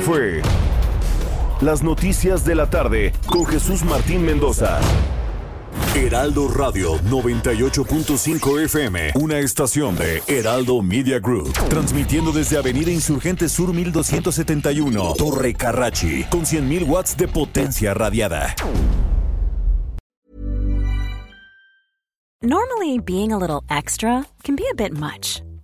Fue Las Noticias de la Tarde con Jesús Martín Mendoza. Heraldo Radio 98.5 FM, una estación de Heraldo Media Group, transmitiendo desde Avenida Insurgente Sur 1271, Torre Carrachi, con 100.000 watts de potencia radiada. Normally, being a little extra can be a bit much,